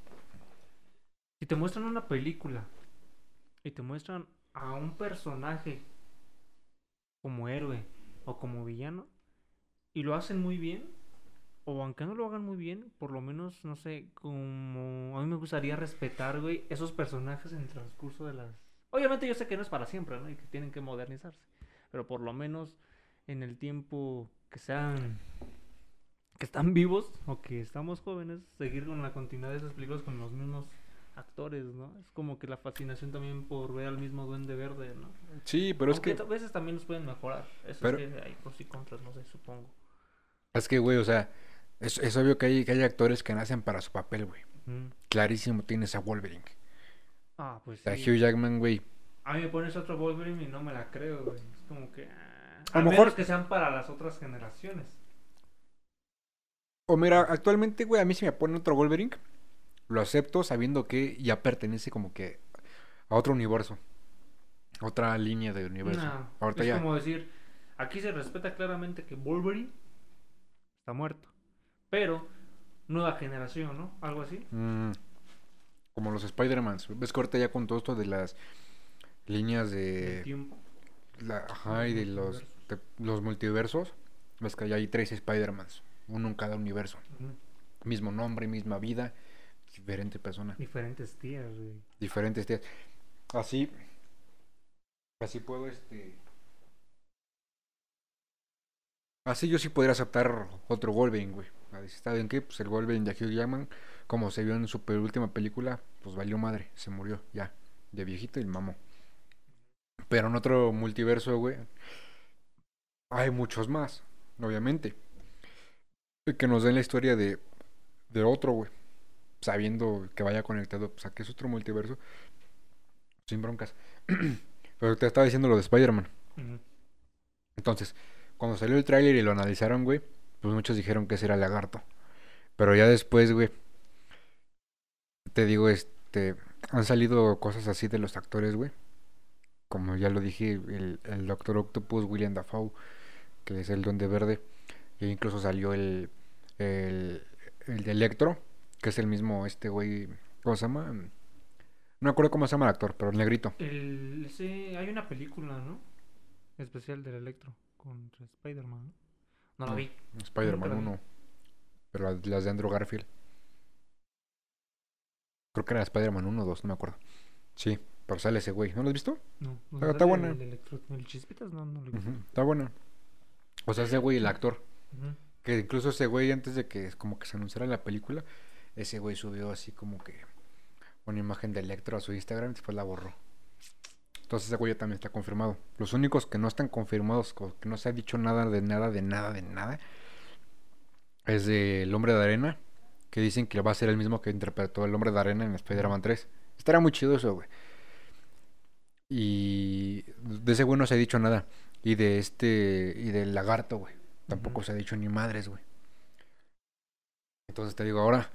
Si te muestran una película y te muestran a un personaje como héroe o como villano y lo hacen muy bien, o aunque no lo hagan muy bien, por lo menos, no sé, como a mí me gustaría respetar, güey, esos personajes en el transcurso de las... Obviamente yo sé que no es para siempre, ¿no? Y que tienen que modernizarse, pero por lo menos en el tiempo que sean... que están vivos o que estamos jóvenes, seguir con la continuidad de esas películas con los mismos actores, ¿no? Es como que la fascinación también por ver al mismo Duende Verde, ¿no? Sí, pero es que... a veces también los pueden mejorar. Eso Pero- es que hay pros y contras, no sé, supongo. Es que, güey, o sea, es, es obvio que hay, que hay actores que nacen para su papel, güey. Mm. Clarísimo tienes a Wolverine. Ah, pues A sí. Hugh Jackman, güey. A mí me pones otro Wolverine y no me la creo, güey. Es como que... ah, A A lo mejor que sean para las otras generaciones. O mira, actualmente, güey, a mí si me ponen otro Wolverine, lo acepto sabiendo que ya pertenece como que a otro universo. Otra línea de universo. No, Ahorita es ya. como decir, aquí se respeta claramente que Wolverine está muerto. Pero, nueva generación, ¿no? Algo así. Mm, como los Spider-Man. ¿Ves que ahorita ya con todo esto de las líneas de. la- ajá, y de los, de los multiversos? Ves que ya hay tres Spider-Mans. Uno en cada universo. Mismo nombre, misma vida. Diferente persona. Diferentes tías, güey. diferentes días. Así, así puedo, este... Así yo sí podría aceptar otro Wolverine, güey. ¿Está bien qué? Pues el Wolverine de Hugh Jackman, como se vio en su última película, pues valió madre, se murió, ya, de viejito y mamó. Pero en otro multiverso, güey, hay muchos más, obviamente. Que nos den la historia de, de otro, güey sabiendo que vaya conectado, pues a que es otro multiverso, sin broncas. [clears throat] Pero te estaba diciendo lo de Spider-Man. Entonces, cuando salió el tráiler y lo analizaron, güey, pues muchos dijeron que ese era Lagarto. Pero ya después, güey, te digo, este, han salido cosas así de los actores, güey. Como ya lo dije, el, el Doctor Octopus, William Dafoe, que es el Duende Verde. Incluso salió el, el, el de Electro, que es el mismo, este güey, ¿cómo se llama? No me acuerdo cómo se llama el actor, pero el negrito. El, ese- hay una película, ¿no? Especial del Electro contra Spider-Man, ¿no? No la No. vi. Spider-Man Nunca la vi. 1. Pero las, las de Andrew Garfield. Creo que era Spider-Man 1 o 2, no me acuerdo. Sí, pero sale ese güey. ¿No lo has visto? No, no Pero está buena. El, Electro, el Chispitas, no, no lo vi. Ujú, Está bueno. O sea, ese güey, el actor. Que incluso ese güey, antes de que como que se anunciara la película, ese güey subió así como que una imagen de Electro a su Instagram y después la borró. Entonces ese güey ya también está confirmado. Los únicos que no están confirmados, co- que no se ha dicho nada de nada, de nada, de nada, es de El Hombre de Arena, que dicen que va a ser el mismo que interpretó El Hombre de Arena en Spider-Man 3. Estará muy chido eso, güey. Y de ese güey no se ha dicho nada. Y de este, y del lagarto, güey. Tampoco se ha dicho ni madres, güey. Entonces te digo, ahora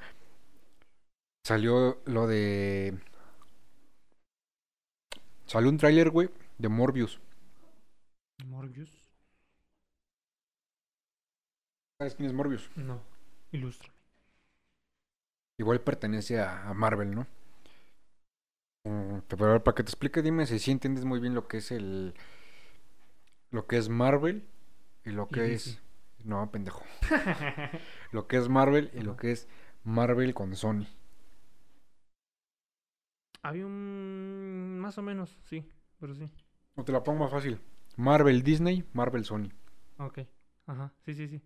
salió lo de... Salió un tráiler, güey, de Morbius. Morbius. ¿Sabes quién es Morbius? No, ilústrame. Igual pertenece a, Marvel, ¿no? Mm, Pero a ver, para que te explique, dime si sí entiendes muy bien lo que es el... Lo que es Marvel y lo que es... No, pendejo. [laughs] Lo que es Marvel y lo que es Marvel con Sony. Había un... Más o menos, sí, pero sí. O te la pongo más fácil. Marvel Disney, Marvel Sony. Ok. Ajá, sí, sí, sí.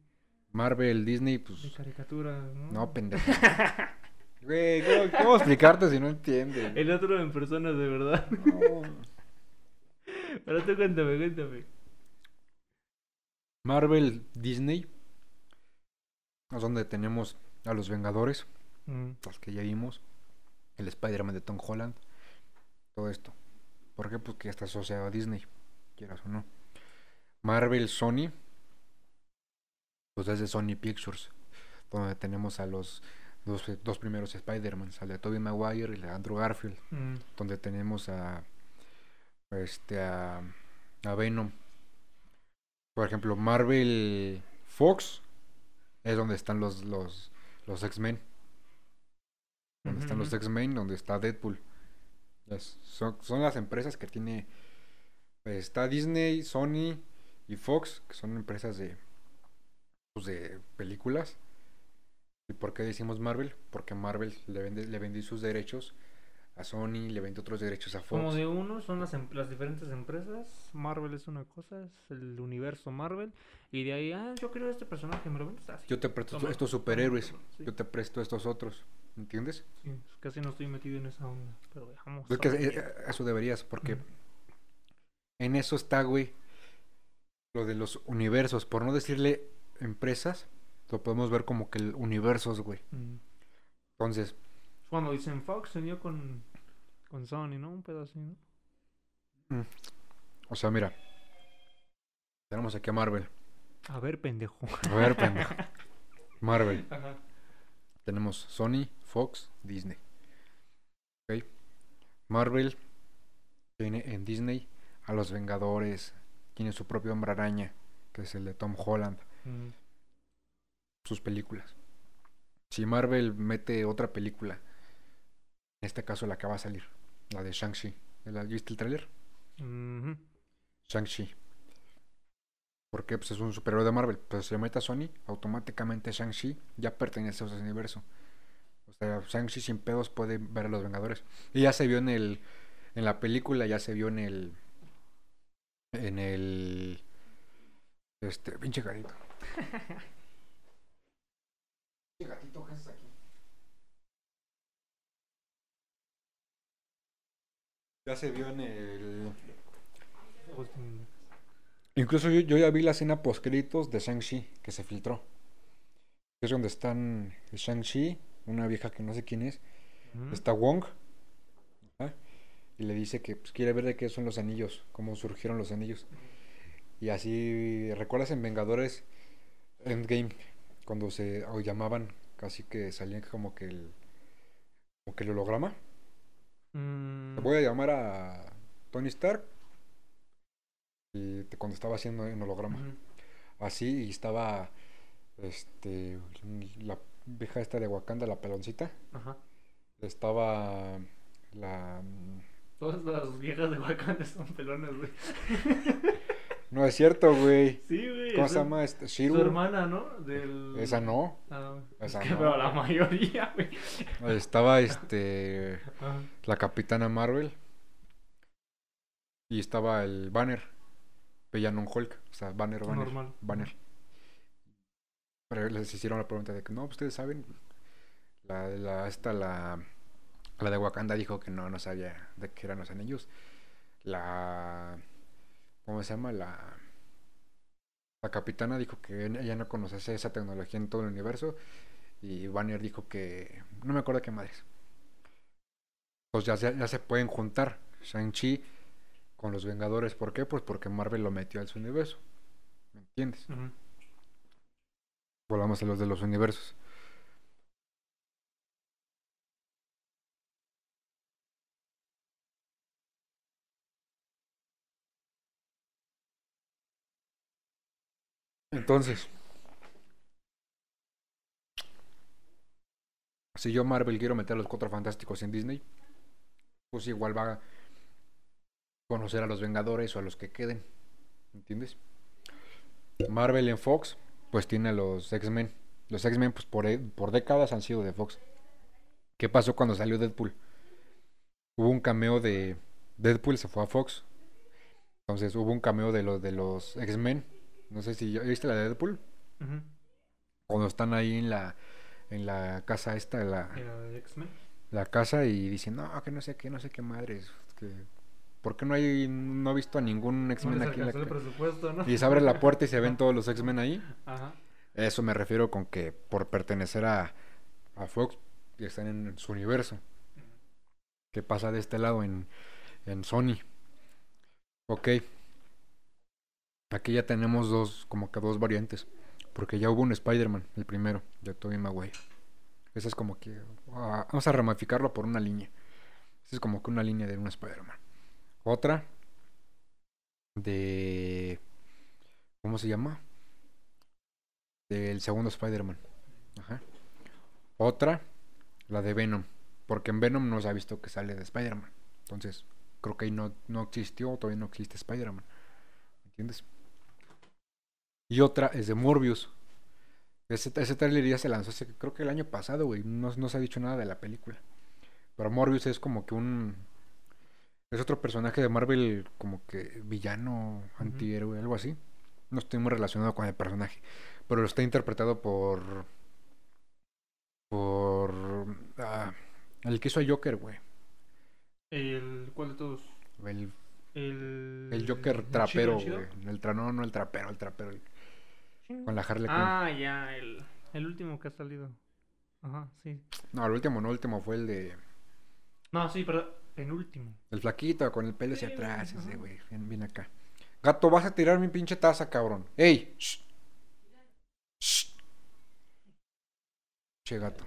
Marvel Disney, De pues... caricatura, ¿no? No, pendejo. [laughs] Güey, ¿cómo, cómo explicarte si no entiendes? El otro en persona, de verdad. No. Pero tú cuéntame, cuéntame. Marvel Disney es donde tenemos a los Vengadores, Mm. los que ya vimos, el Spider-Man de Tom Holland, todo esto. ¿Por qué? Pues que está asociado a Disney, quieras o no. Marvel, Sony, pues es de Sony Pictures, donde tenemos a los dos, dos primeros Spider-Man, al de Tobey Maguire y el de Andrew Garfield, Mm. donde tenemos a este a, a Venom. Por ejemplo, Marvel Fox es donde están los los, los X-Men. Donde están los. X-Men, donde está Deadpool. Son, son las empresas que tiene. pues, está Disney, Sony y Fox, que son empresas de. Pues de películas. ¿Y por qué decimos Marvel? Porque Marvel le vende, le vendió sus derechos a Sony, le vende otros derechos a Fox. Como de uno son las, em- las diferentes empresas. Marvel es una cosa, es el universo Marvel. Y de ahí, ah, yo quiero este personaje, me lo vendes así. Yo te presto Toma, estos superhéroes, sí. yo te presto estos otros. ¿Entiendes? Sí, casi no estoy metido en esa onda. Pero dejamos. Es que eh, eh, eso deberías, porque en eso está, güey, lo de los universos. Por no decirle empresas, lo podemos ver como que el universos, güey. Mm. Entonces, Cuando dicen Fox se dio con, con Sony, ¿no? Un así, ¿no? mm, o sea, mira, tenemos aquí a Marvel. A ver, pendejo. A ver, pendejo. [laughs] Marvel. Ajá. Tenemos Sony, Fox, Disney. Ok. Marvel tiene en Disney a los Vengadores. Tiene su propio hombre araña, que es el de Tom Holland. Mm. Sus películas. Si Marvel mete otra película, en este caso la que va a salir, la de Shang-Chi. ¿La- ¿Viste el tráiler? Ujú. Shang-Chi. Porque pues, es un superhéroe de Marvel. Si le mete a Sony, automáticamente Shang-Chi ya pertenece a ese universo. O sea, Shang-Chi sin pedos puede ver a los Vengadores. Y ya se vio en el. En la película, ya se vio en el. En el. Este, pinche gatito. [laughs] Pinche gatito, ¿qué haces aquí? Ya se vio en el. Incluso yo, yo ya vi la escena postcritos de Shang-Chi que se filtró. Es donde están Shang-Chi, una vieja que no sé quién es, está Wong, y le dice que pues, quiere ver de qué son los anillos, cómo surgieron los anillos. Y así, ¿recuerdas en Vengadores Endgame? Cuando se o llamaban, casi que salían como que el, como que el holograma. Mm, Te voy a llamar a Tony Stark. Y te- cuando estaba haciendo en holograma. Así, y estaba este la vieja esta de Wakanda, la peloncita. Ajá. Estaba la Todas las viejas de Wakanda son pelonas, güey. [laughs] No es cierto, güey. Sí, güey. ¿Cómo se llama este Su hermana, ¿no? Del... Esa no. Ah, Esa es que, no. pero la mayoría, güey. Estaba este Ajá. la Capitana Marvel. Y estaba el Banner. Villano Hulk. O sea, Banner, Banner. Normal. Banner. Pero les hicieron la pregunta de que no, ustedes saben. La, la, esta, la, la de Wakanda dijo que no, no sabía de qué eran los anillos. La. ¿Cómo se llama? La. La capitana dijo que ella no conocía esa tecnología en todo el universo. Y Banner dijo que. No me acuerdo qué madres. Pues ya, se- ya se pueden juntar Shang-Chi con los Vengadores. ¿Por qué? Pues porque Marvel lo metió al su universo. ¿Me entiendes? Volvamos a los de los universos. Entonces, si yo Marvel quiero meter a los cuatro fantásticos en Disney, pues igual va a conocer a los Vengadores o a los que queden. ¿Entiendes? Marvel en Fox, pues tiene a los X-Men. Los X-Men, pues por, e- por décadas han sido de Fox. ¿Qué pasó cuando salió Deadpool? Hubo un cameo de Deadpool, se fue a Fox. Entonces hubo un cameo de los de los X-Men. No sé si viste la de Deadpool. Ujú. Cuando están ahí en la en la casa esta, la, X-Men. la casa y dicen, no, que no sé qué, no sé qué madres. Que, ¿Por qué no hay, no he visto a ningún X-Men aquí en la el ca-?" presupuesto, ¿no? Y se abre la puerta y se ven [laughs] todos los X-Men ahí. Ajá. Eso me refiero con que por pertenecer a, a Fox y están en su universo. ¿Qué pasa de este lado en, en Sony? Ok. Aquí ya tenemos dos, como que dos variantes. Porque ya hubo un Spider-Man, el primero, de Tobey Maguire. Ese es como que. ah, vamos a ramificarlo por una línea. Esa es como que una línea de un Spider-Man. Otra. De. ¿Cómo se llama? Del segundo Spider-Man. Ajá. Otra. La de Venom. Porque en Venom no se ha visto que sale de Spider-Man. Entonces, creo que ahí no, no existió, todavía no existe Spider-Man. ¿Entiendes? Y otra es de Morbius. Ese, ese trailer ya se lanzó hace, creo que el año pasado, güey. No, no se ha dicho nada de la película. Pero Morbius es como que un. Es otro personaje de Marvel, como que villano, antihéroe, algo así. No estoy muy relacionado con el personaje. Pero está interpretado por. Por. ah, el que hizo a Joker, güey. El, ¿Cuál de todos? El, El, el Joker ¿el trapero, güey. El tra, no, no el trapero, el trapero. el-. Con la Harley Quinn. Ah, ya, el, el último que ha salido. Ajá, sí. No, el último, no, el último fue el de. No, sí, pero penúltimo. El flaquito con el pelo hacia Sí, atrás, ajá. ese güey. Ven, ven acá. Gato, vas a tirar mi pinche taza, cabrón. ¡Ey! Shh. Shh. Che, gato.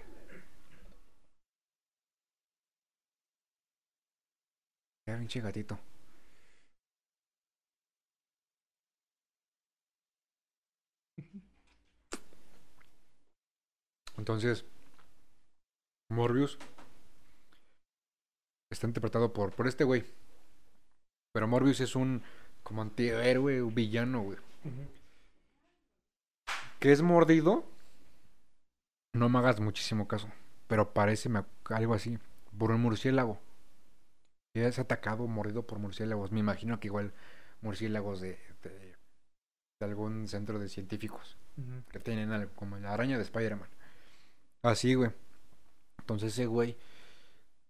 Ya, pinche gatito. Entonces, Morbius está interpretado por, por este güey. Pero Morbius es un como antihéroe, un villano, güey. Que es mordido. No me hagas muchísimo caso. Pero parece me- algo así. Por un murciélago. Y es atacado, mordido por murciélagos. Me imagino que igual murciélagos de, de, de algún centro de científicos. Que tienen algo, como la araña de Spider-Man. Así, güey. Entonces ese güey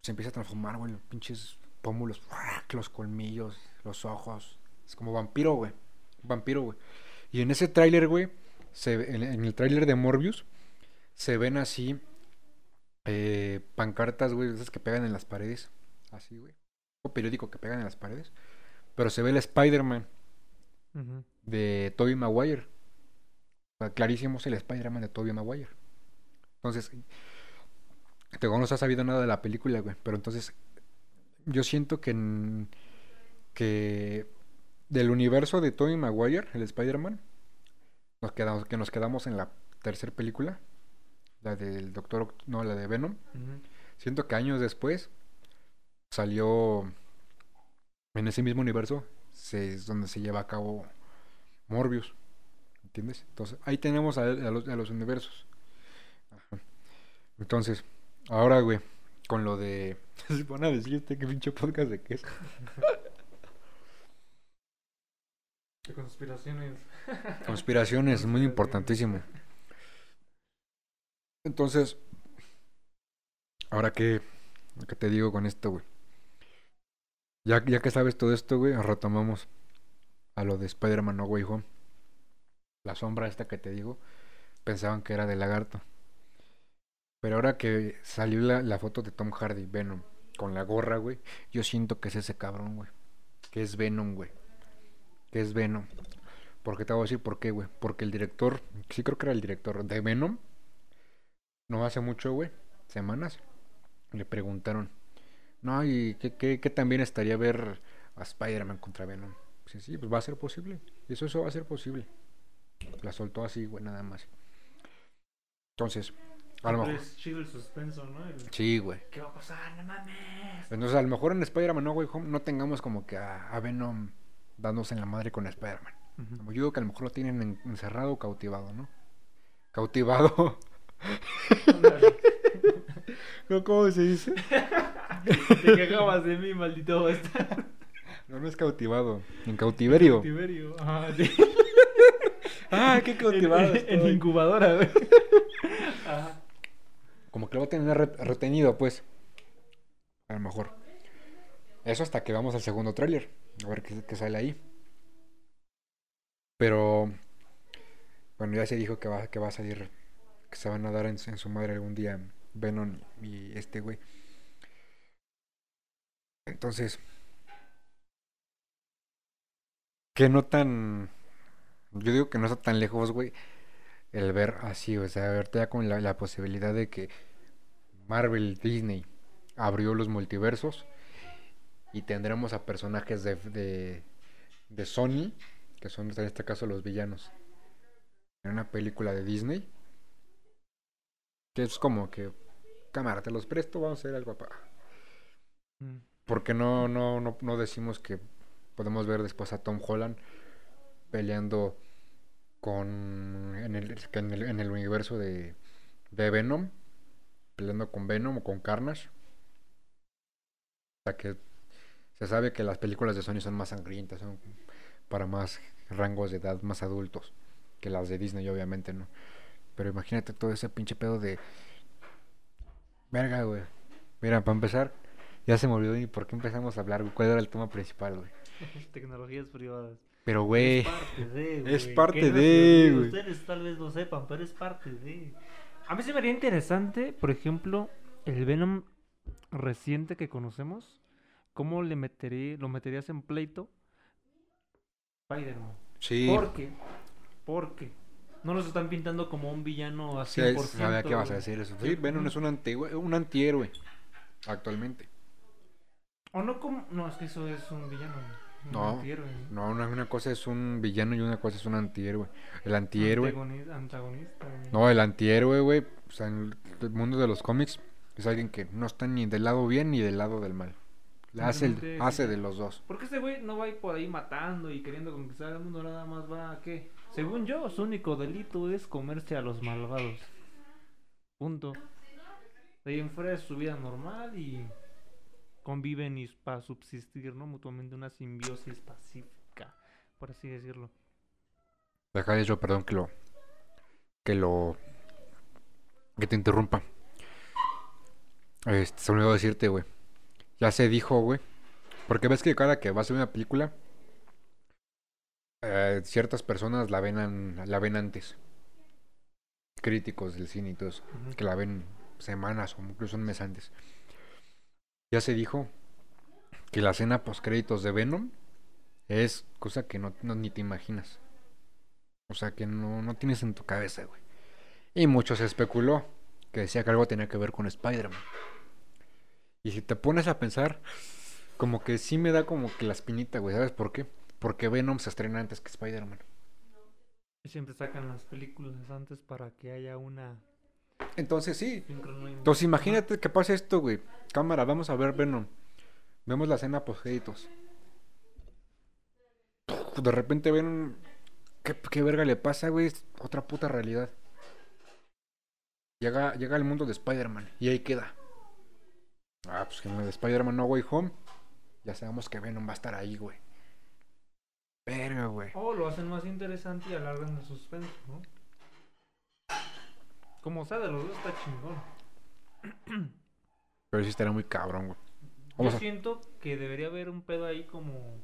se empieza a transformar, güey, los pinches pómulos, los colmillos, los ojos. Es como vampiro, güey. Vampiro, güey. Y en ese tráiler, güey, se, en, en el tráiler de Morbius, se ven así eh, pancartas, güey, esas que pegan en las paredes. Así, güey. O periódico que pegan en las paredes. Pero se ve el Spider-Man de Tobey Maguire. O sea, clarísimo es el Spider-Man de Tobey Maguire. Entonces, te digo, no se ha sabido nada de la película, güey. Pero entonces, yo siento que, en- que del universo de Tobey Maguire, el Spider-Man, nos quedamos, que nos quedamos en la tercera película, la del Doctor, Oct- no, la de Venom. Siento que años después salió en ese mismo universo se, es donde se lleva a cabo Morbius. ¿Entiendes? Entonces, ahí tenemos a, a los, a los universos. Ajá. Entonces, ahora, güey, con lo de. [laughs] Se van a decir este que pinche podcast de qué es. De conspiraciones. Conspiraciones, muy importantísimo. Entonces, ahora que, ¿qué te digo con esto, güey? Ya, ya que sabes todo esto, güey, retomamos a lo de Spider-Man No Way Home. La sombra esta que te digo, pensaban que era de lagarto. Pero ahora que salió la, foto de Tom Hardy, Venom, con la gorra, güey, yo siento que es ese cabrón, güey. Que es Venom, güey. Que es Venom. Porque te voy a decir por qué, güey. Porque el director, sí creo que era el director de Venom, no hace mucho, güey, semanas, le preguntaron, no, ¿y qué, qué, qué también estaría ver a Spider-Man contra Venom? Sí, sí, pues va a ser posible. Eso, eso va a ser posible. La soltó así, güey, nada más. Entonces, a lo mejor. Es chido el suspenso, ¿no? El- Sí, güey. ¿Qué va a pasar? No mames. Entonces, a lo mejor en Spider-Man No Way Home no tengamos como que a, a Venom dándose en la madre con Spider-Man. Yo digo que a lo mejor lo tienen en- encerrado o cautivado, ¿no? Cautivado. Ándale. ¿Cómo- ¿Cómo se dice? Te quejabas de mí, maldito bastardo. No, no es cautivado. En cautiverio. Cautiverio. Ajá, sí. [laughs] Ah, qué cautivado En, en incubadora, güey. Ajá. Como que lo va a tener re- retenido, pues. A lo mejor. Eso hasta que vamos al segundo tráiler. A ver qué, qué sale ahí. Pero... Bueno, ya se dijo que va, que va a salir, que se van a dar en, en su madre algún día Venom y este güey. Entonces, que no tan. Yo digo que no está tan lejos, güey, el ver así, o sea, verte ya con la, la posibilidad de que Marvel, Disney abrió los multiversos y tendremos a personajes de, de, de Sony, que son en este caso los villanos, en una película de Disney. Que es como que, cámara, te los presto, vamos a hacer algo para... Mm. Porque no, no, no, no decimos que podemos ver después a Tom Holland peleando con en el, en el, en el universo de, de Venom, peleando con Venom o con Carnage. O sea que se sabe que las películas de Sony son más sangrientas, son para más rangos de edad, más adultos que las de Disney, obviamente, ¿no? Pero imagínate todo ese pinche pedo de. Verga, güey. Mira, para empezar, ya se me olvidó ni por qué empezamos a hablar. ¿Cuál era el tema principal, güey? [laughs] Tecnologías privadas. Pero, güey. Es parte de, es güey, parte que no de, güey. Ustedes tal vez no sepan, pero es parte de. A mí se me haría interesante, por ejemplo, el Venom reciente que conocemos. ¿Cómo le metería, lo meterías en pleito? Spider-Man. Sí. ¿Por qué? Porque no los están pintando como un villano a Sí, 100%. sabía que vas a decir eso. Sí, Venom es un, antigüe- un antihéroe. Actualmente. O no como... No, es que eso es un villano. No, ¿no? No, una, una cosa es un villano y una cosa es un antihéroe. El antihéroe. Antagoni- Antagonista. güey. No, el antihéroe, güey. O sea, en el mundo de los cómics es alguien que no está ni del lado bien ni del lado del mal. Le Hace, el- hace de los dos. Porque este güey no va a ir por ahí matando y queriendo conquistar el mundo, nada más va a qué. Según yo, su único delito es comerse a los malvados. Punto. De ahí en fuera es su vida normal y conviven y para subsistir, ¿no? Mutuamente una simbiosis pacífica, por así decirlo. Deja de yo, perdón que lo. Que lo. Que te interrumpa. Este, se me olvidó decirte, güey. Ya se dijo, güey. Porque ves que cada que va a ser una película. eh, ciertas personas la ven, an- la ven antes. Críticos del cine y todo eso. Que la ven semanas o incluso un mes antes. Ya se dijo que la escena post créditos de Venom es cosa que no, ni te imaginas. O sea que no, no tienes en tu cabeza, güey. Y mucho se especuló que decía que algo tenía que ver con Spider-Man. Y si te pones a pensar, como que sí me da como que la espinita, güey. ¿Sabes por qué? Porque Venom se estrena antes que Spider-Man. Y siempre sacan las películas antes para que haya una Entonces sí. Entonces imagínate que pasa esto, güey. Cámara, vamos a ver Venom. Vemos la escena post créditos. De repente ven ¿Qué, qué verga le pasa, güey? Es otra puta realidad. Llega, llega al mundo de Spider-Man y ahí queda. Ah, pues que en el de Spider-Man No Way Home. Ya sabemos que Venom va a estar ahí, güey. Verga, güey. O lo hacen más interesante y alargan el suspenso, ¿no? Como sea, de los dos está chingón. Pero sí estará muy cabrón, güey. Yo a- siento que debería haber un pedo ahí como.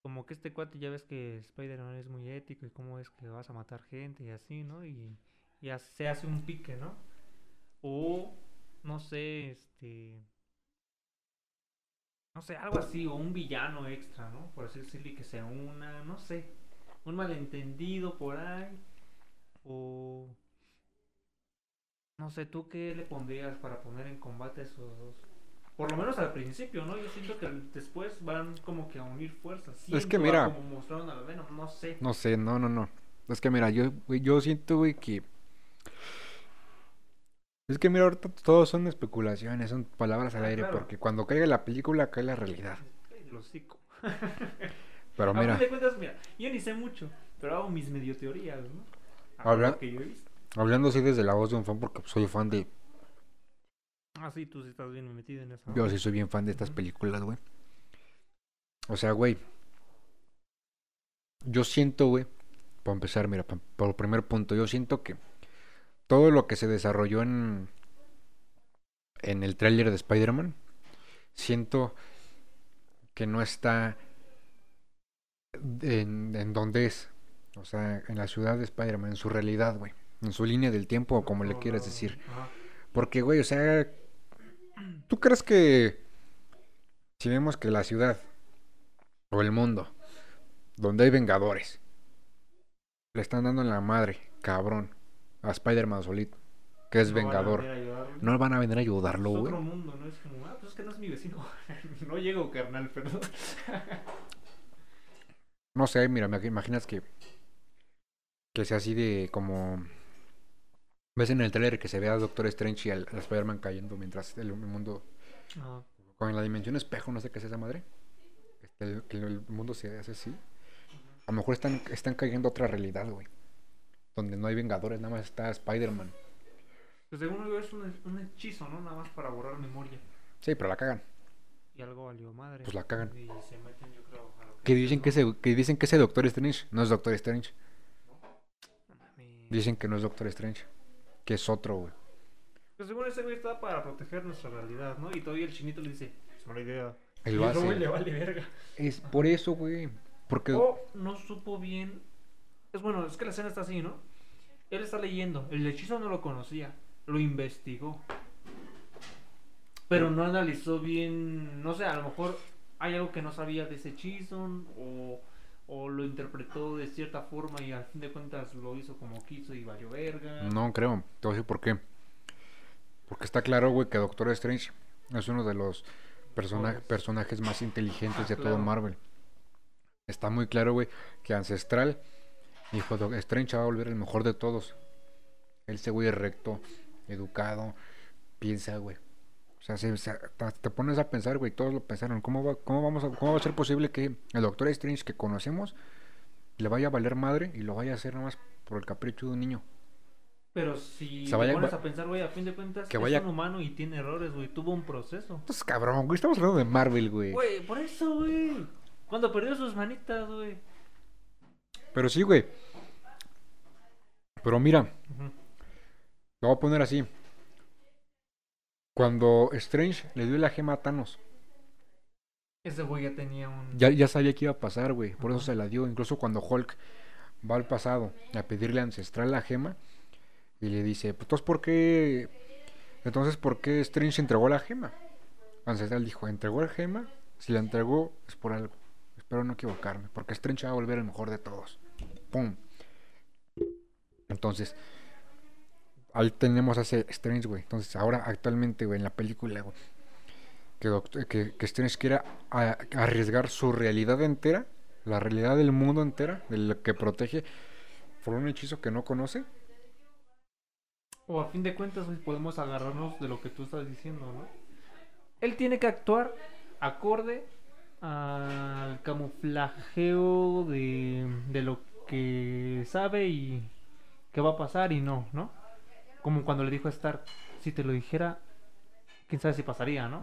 Como que este cuate ya ves que Spider-Man es muy ético y cómo es que vas a matar gente y así, ¿no? Y, y se hace un pique, ¿no? O, no sé, este. No sé, algo así, o un villano extra, ¿no? Por así decirlo, y que sea una, no sé, un malentendido por ahí. O. No sé, ¿tú qué le pondrías para poner en combate a esos dos? Por lo menos al principio, ¿no? Yo siento que después van como que a unir fuerzas. Es que Siento, mira- Como mostraron al Venom, no sé. No sé, no, no, no. Es que mira, yo, yo siento, güey, que. Es que mira, ahorita todos son especulaciones, son palabras al Ah, aire, claro. porque cuando caiga la película cae la realidad. Hocico. [laughs] Pero A mira, fin de cuentas, mira, yo ni sé mucho, pero hago mis medio teorías, ¿no? A Habla- lo que yo he visto. Hablando así desde la voz de un fan, porque soy fan de. Ah, sí, tú sí estás bien metido en eso. Yo sí soy bien fan de estas películas, güey. O sea, güey. Yo siento, güey. Para empezar, mira, pa- por primer punto, yo siento que todo lo que se desarrolló en. En el tráiler de Spider-Man. Siento que no está. En, en donde es. O sea, en la ciudad de Spider-Man, en su realidad, güey. En su línea del tiempo, o como le No, quieras decir. Porque, güey, o sea, ¿tú crees que si vemos que la ciudad o el mundo donde hay vengadores le están dando en la madre, cabrón, a Spider-Man solito, que es No van a vengador, no van a venir a ayudarlo, Es güey? otro mundo, ¿no? Es como, ah, pues es que no es mi vecino. [laughs] no llego, carnal, perdón. No sé, mira, me imaginas que que sea así de como ves en el trailer que se ve a Doctor Strange y al, al Spider-Man cayendo mientras el mundo Ajá. con la dimensión espejo, no sé qué es esa madre. Este, el- que el mundo se hace así. A lo mejor están, están cayendo a otra realidad, güey. Donde no hay vengadores, nada más está Spider-Man. Pues según yo es un, un hechizo, ¿no? Nada más para borrar memoria. Sí, pero la cagan. Y algo valió madre. Pues la cagan. Y se meten, yo creo, a lo Que dices, dicen que ese, que dicen que ese Doctor Strange no es Doctor Strange. No. Dicen que no es Doctor Strange. Que es otro, güey. Pues según ese güey está para proteger nuestra realidad, ¿no? Y todavía el chinito le dice, es mala idea. Güey hace. le vale verga. Es por eso, güey. Porque O no supo bien. Es bueno, es que la escena está así, ¿no? Él está leyendo. El hechizo no lo conocía. Lo investigó. Pero no analizó bien. No sé, a lo mejor hay algo que no sabía de ese hechizo. O, o lo interpretó de cierta forma y al fin de cuentas lo hizo como quiso y valió verga. No creo. Te voy a decir por qué. Porque está claro, güey, que Doctor Strange es uno de los persona- personajes más inteligentes Ah, de todo. Marvel. Está muy claro, güey, que Ancestral dijo, "Doc- Strange va a volver el mejor de todos. Él se güey es recto, educado, piensa, güey. O sea, se- se- te- pones a pensar, güey, todos lo pensaron. ¿Cómo va, cómo, vamos a, ¿Cómo va a ser posible que el Doctor Strange que conocemos le vaya a valer madre y lo vaya a hacer nada más por el capricho de un niño? Pero si Se te pones a pensar, güey, a fin de cuentas que es vaya- un humano y tiene errores, güey. Tuvo un proceso. Pues cabrón, güey, estamos hablando de Marvel, güey. Güey, por eso, güey. Cuando perdió sus manitas, güey. Pero sí, güey. Pero mira, Ujú. lo voy a poner así. Cuando Strange le dio la gema a Thanos, Ese güey ya tenía un. ya, ya sabía que iba a pasar, güey. Por eso se la dio. Incluso cuando Hulk va al pasado a pedirle a Ancestral la gema y le dice, pues entonces ¿por qué? Entonces, ¿por qué Strange entregó la gema? Ancestral dijo, ¿entregó la gema? Si la entregó es por algo. Espero no equivocarme, porque Strange va a volver el mejor de todos. ¡Pum! Entonces, ahí tenemos a Strange, güey. Entonces, ahora actualmente, güey, en la película, güey, que, que, Strange quiera arriesgar su realidad entera, la realidad del mundo entera, de lo que protege, por un hechizo que no conoce. O a fin de cuentas, podemos agarrarnos de lo que tú estás diciendo, ¿no? Él tiene que actuar acorde al camuflajeo de, de lo que sabe y que va a pasar y no, ¿no? Como cuando le dijo a Stark, si te lo dijera, quién sabe si pasaría, ¿no?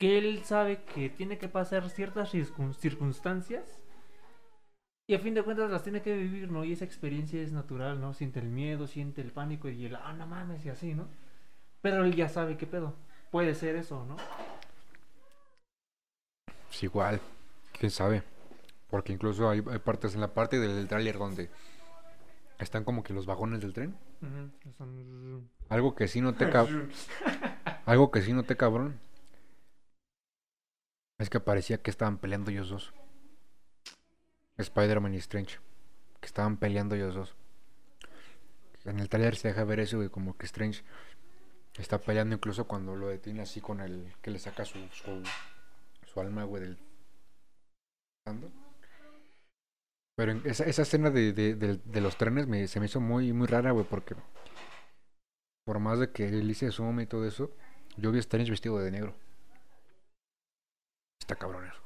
que él sabe que tiene que pasar ciertas circun- circunstancias y a fin de cuentas las tiene que vivir, ¿no? Y esa experiencia es natural, ¿no? Siente el miedo, siente el pánico y el, ah, no mames, y así, ¿no? Pero él ya sabe qué pedo. Puede ser eso, ¿no? Pues igual, quién sabe. Porque incluso hay, hay partes en la parte del tráiler donde están como que los vagones del tren. Algo que sí noté, cab- [laughs] algo que sí noté cabrón. Es que parecía que estaban peleando ellos dos. Spider-Man y Strange. Que estaban peleando ellos dos. En el trailer se deja ver eso, güey, como que Strange está peleando incluso cuando lo detiene así con el que le saca su, su, su alma, güey, del... Pero en esa, esa escena de, de, de- de los trenes me, se me hizo muy, muy rara, güey, porque por más de que él hice zoom y todo eso, yo vi a Strange vestido de negro. Está cabrón eso.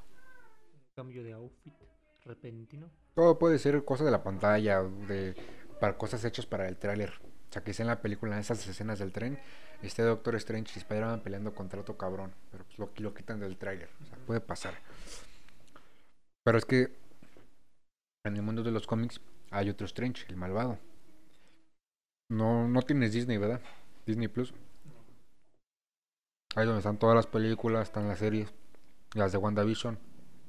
Cambio de outfit repentino. Todo puede ser cosa de la pantalla, de para cosas hechas para el tráiler. O sea, que sea en la película, en esas escenas del tren, esté Doctor Strange y Spider-Man peleando contra otro cabrón. Pero pues lo, lo quitan del tráiler. O sea, puede pasar. Pero es que en el mundo de los cómics hay otro Strange, el malvado. No, no tienes Disney, ¿verdad? Disney Plus. Ahí donde están todas las películas, están las series, las de WandaVision,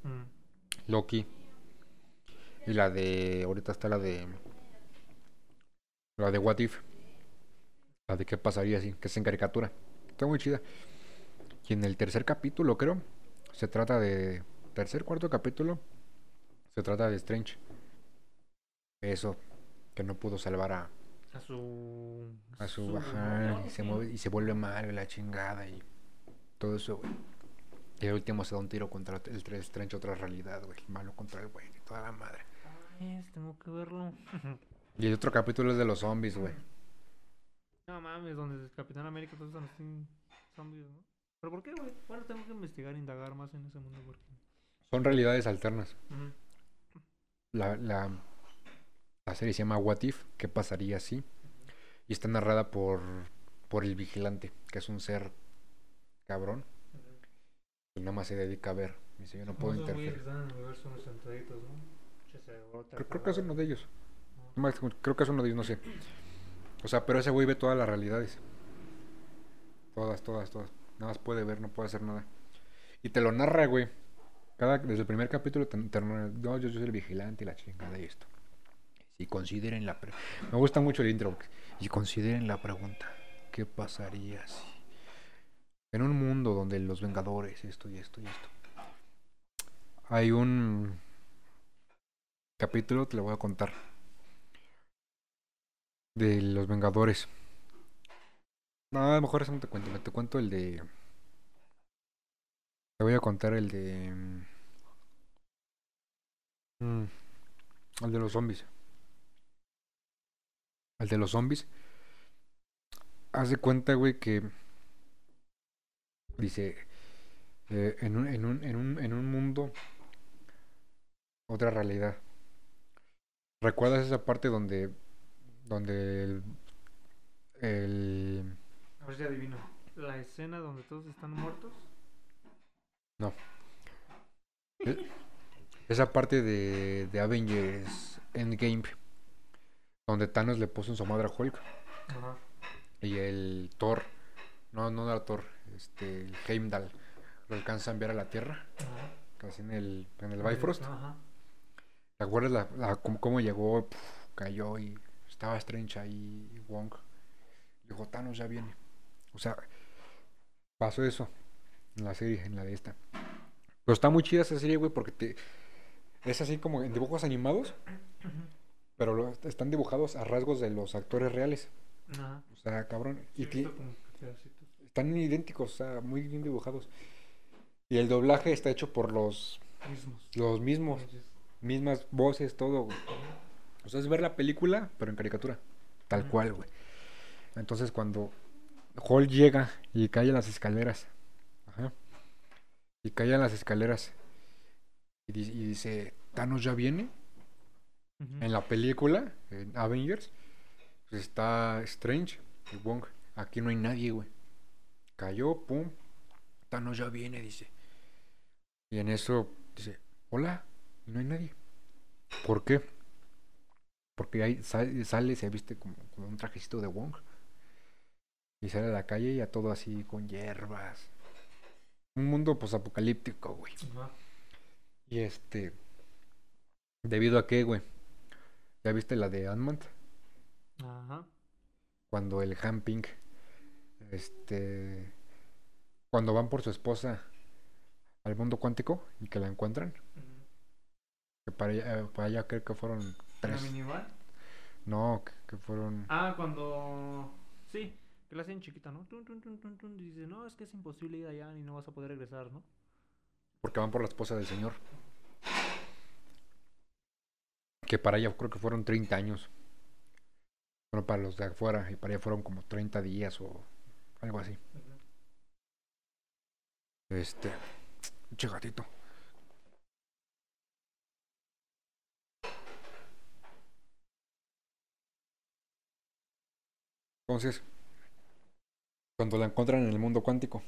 Mm. Loki. Y la de. Ahorita está la de. La de What If. La de qué pasaría si, que es en caricatura. Está muy chida. Y en el tercer capítulo, creo, se trata de. Tercer, cuarto capítulo, se trata de Strange. Eso, que no pudo salvar a. A su. A su. Ajá, y se, mueve, y se vuelve malo y la chingada y. Todo eso, güey. Y al último se da un tiro contra el el Strange, otra realidad, güey. El malo contra el güey, y toda la madre. Ay, tengo que verlo. Y el otro capítulo es de los zombies, güey. No mames, donde el Capitán América todos están así zombies, ¿no? ¿Pero por qué, güey? Bueno, tengo que investigar, indagar más en ese mundo porque... Son realidades alternas. Ujú. La, la, la serie se llama What If, ¿qué pasaría si? Y está narrada por, por el vigilante, que es un ser cabrón. Y nada más se dedica a ver. Dice, yo no puedo interferir. que Creo, que es uno de ellos. Más, Creo que es uno de ellos, no sé. O sea, pero ese güey ve todas las realidades. Todas, todas, todas. Nada más puede ver, no puede hacer nada. Y te lo narra, güey. Cada, desde el primer capítulo te, no, yo soy el vigilante y la chingada y esto. Y consideren la pre- Me gusta mucho el intro. Y consideren la pregunta. ¿Qué pasaría si... En un mundo donde los Vengadores, esto y esto y esto. Hay un capítulo, te lo voy a contar. De los Vengadores. No, a lo mejor eso no te cuento. Te cuento el de. Te voy a contar el de. mm, el de los zombies. El de los zombies. Haz de cuenta, güey, que. Dice. eh, en, un, en, un, en, un, en un mundo. Otra realidad. ¿Recuerdas esa parte donde. Donde el. El. A ver si adivino. La escena donde todos están muertos. e- Esa parte de, de Avengers Endgame. Donde Thanos le puso en su madre a Hulk. Ajá. Y el Thor. No, no era Thor. Este. El Heimdall. Lo alcanza a enviar a la Tierra. Ajá. Casi en el. En el Bifrost. Ajá. ¿Te acuerdas la, la- cómo, cómo llegó? Puf, cayó y estaba Strange ahí, y Wong. Dijo, Thanos ya viene. O sea, pasó eso en la serie, en la de esta. Pero está muy chida esa serie, güey, porque te, es así como en dibujos animados, pero lo- están dibujados a rasgos de los actores reales. Ajá. O sea, cabrón. Sí, Y están idénticos, o sea, muy bien dibujados. Y el doblaje está hecho por los, Mismos. los mismos, mismas voces, todo, güey. O sea, es ver la película, pero en caricatura. Tal cual, güey. Entonces, cuando Hall llega y cae en las escaleras. Ajá. Y cae en las escaleras. Y, y dice, Thanos ya viene. En la película, en Avengers, pues está Strange y Wong. Aquí no hay nadie, güey. Cayó, pum. Thanos ya viene, dice. Y en eso dice, hola, y no hay nadie. ¿Por qué? Porque ahí sale, sale se viste como, como un trajecito de Wong. Y sale a la calle y a todo así con hierbas. Un mundo pues apocalíptico, güey. Y este. ¿Debido a qué, güey? ¿Ya viste la de Ant-Man? Ajá. Cuando el Han Pink. Este. Cuando van por su esposa al mundo cuántico y que la encuentran. Que para allá, eh, para allá creo que fueron ¿La tres. No, que, que fueron. Ah, cuando. Sí, que la hacen chiquita, ¿no? Tun, tun, tun, tun, tun, y dice, no, es que es imposible ir allá y no vas a poder regresar, ¿no? Porque van por la esposa del señor. Que para ella creo que fueron 30 años. Bueno, para los de afuera. Y para ella fueron como 30 días o algo así. Este. Che gatito. Entonces, cuando la encuentran en el mundo cuántico,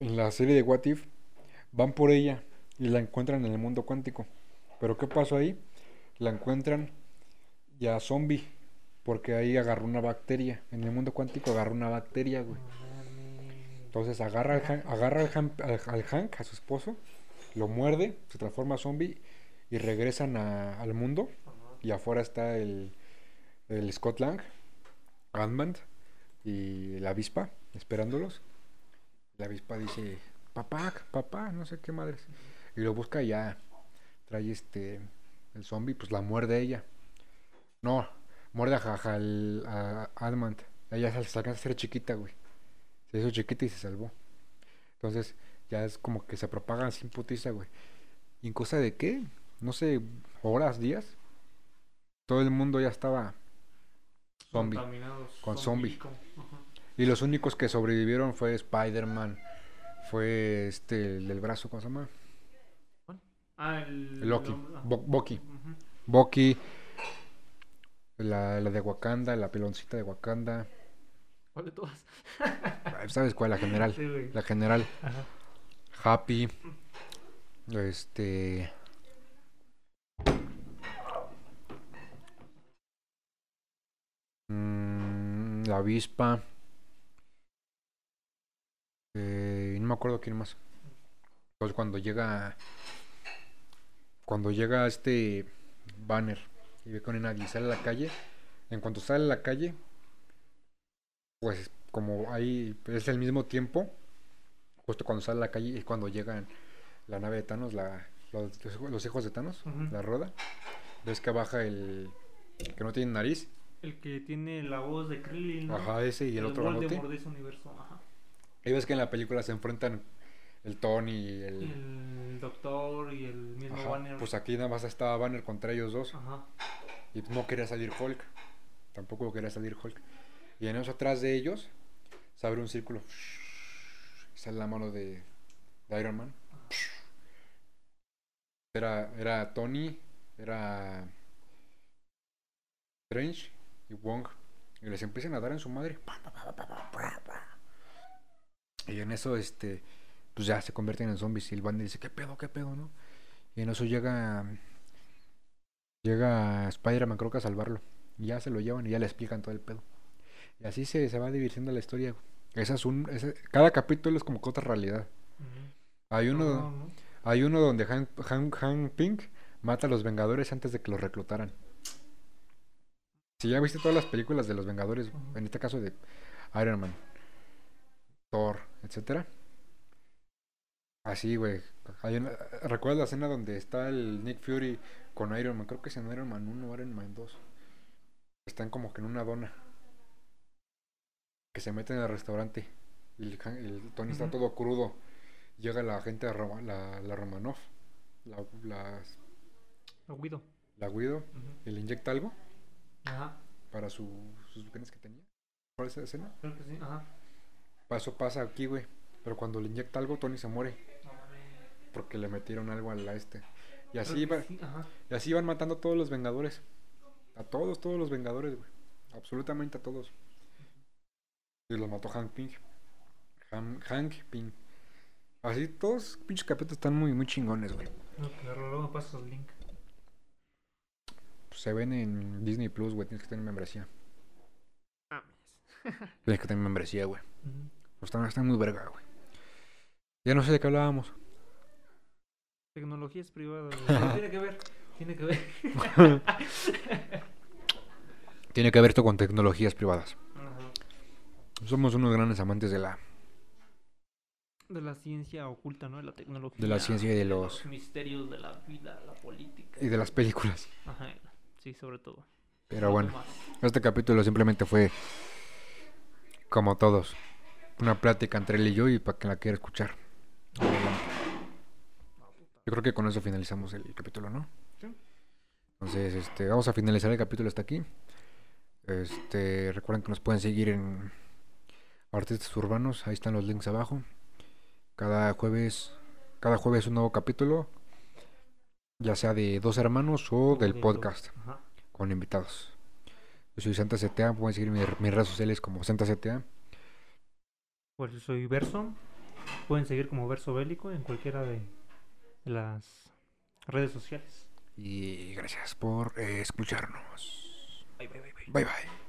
en la serie de What If, van por ella y la encuentran en el mundo cuántico. Pero ¿qué pasó ahí? La encuentran ya zombie, porque ahí agarró una bacteria. En el mundo cuántico agarró una bacteria, güey. Entonces agarra al, agarra al, Han- al- al Hank, a su esposo, lo muerde, se transforma zombie y regresan a- al mundo y afuera está el, el Scott Lang, Ant-Man y la avispa esperándolos. La avispa dice, papá, papá, no sé qué madres. Y lo busca ya trae este, el zombie, pues la muerde ella. No, muerde a, ja- al- a Ant-Man. Ella se alcanza a hacer chiquita, güey. Se hizo chiquita y se salvó. Entonces ya es como que se propaga sin putiza, güey. ¿Y en cosa de qué? No sé, horas, días. Todo el mundo ya estaba zombie. Con zombie. Y los únicos que sobrevivieron fue Spider-Man. Fue este, el del brazo, ¿cómo se llama? Ah, el. Loki. el- ah. Bo- Bucky. Ujú. Bucky. La, la de Wakanda, la peloncita de Wakanda. ¿Cuál de todas? ¿Sabes cuál? La general. Sí. La general. Ajá. Happy. Este. mm, la avispa. Eh, no me acuerdo quién más. Pues cuando llega. Cuando llega este banner y ve con nadie y sale a la calle. En cuanto sale a la calle, pues como ahí es el mismo tiempo, justo cuando sale a la calle es cuando llegan la nave de Thanos, la, los, los hijos de Thanos, la rueda. Ves que baja el que no tiene nariz, El que tiene la voz de Krillin. ¿no? ajá, ese y el, otro grandote. Voldemort de ese universo. Ajá. Y ves que en la película se enfrentan el Tony y el. El doctor y el mismo Ajá, Banner. Pues aquí nada más estaba Banner contra ellos dos. Ajá. Y no quería salir Hulk. Tampoco quería salir Hulk. Y en eso atrás de ellos se abre un círculo. Y sale la mano de, de Iron Man. Era, era Tony, era Strange y Wong. Y les empiezan a dar en su madre. Y en eso, este, pues ya se convierten en zombies. Y el Banner dice, ¿qué pedo, qué pedo, no? Y en eso llega Llega Spider-Man, creo que a salvarlo. Y ya se lo llevan y ya le explican todo el pedo. Y así se, se va divirtiendo la historia. Esa es un, cada capítulo es como que otra realidad. Hay uno, No, no. hay uno donde Han, Han, Han Pink mata a los Vengadores antes de que los reclutaran. Si ya viste todas las películas de los Vengadores, en este caso de Iron Man, Thor, etcétera. Así, güey. Hay una- ¿Recuerdas la escena donde está el Nick Fury con Iron Man? Creo que es en Iron Man 1 o Iron Man 2. Están como que en una dona. Que se meten al restaurante. Y el, Tony está todo crudo. Llega la gente de Roma- la, la Romanov, la, la, Guido. la Guido, Ujú. y le inyecta algo Ajá. para su, sus venas que tenía. ¿Cuál es esa escena? Creo que sí. Ajá. Eso pasa aquí, güey. Pero cuando le inyecta algo, Tony se muere. Porque le metieron algo a la este. Y así, iba, sí, y así iban matando a todos los Vengadores. A todos, todos los Vengadores, güey. Absolutamente a todos. Y los mató Hank. Han- Hank Pym. Así, todos pinches capítulos están muy, muy chingones, güey. No, claro, luego pasas el link. Se ven en Disney Plus, güey. Tienes que tener membresía. Mames. [laughs] Tienes que tener membresía, güey. Pues están, están muy verga, güey. Ya no sé de qué hablábamos. Tecnologías privadas. [laughs] tiene que ver. Tiene que ver. [laughs] Tiene que ver esto con tecnologías privadas. Ajá. Somos unos grandes amantes de la, De la ciencia oculta, ¿no? De la tecnología. de la ciencia y de los misterios de la vida, la política. y de las películas. Ajá. Sí, sobre todo. Pero bueno, este capítulo simplemente fue como todos, una plática entre él y yo y para quien la quiera escuchar. Yo creo que con eso finalizamos el capítulo, ¿no? Sí. Entonces, este, vamos a finalizar el capítulo hasta aquí. Este, recuerden que nos pueden seguir en Artistas Urbanos, ahí están los links abajo. Cada jueves, cada jueves un nuevo capítulo, ya sea de dos hermanos o del De podcast Ajá. con invitados. Yo soy Santa CTA, pueden seguir mis, mis redes sociales como Santa CTA. Pues yo soy Verso. Pueden seguir como Verso Bélico en cualquiera de las redes sociales. Y gracias por eh, escucharnos. Bye, bye, bye, bye. Bye bye.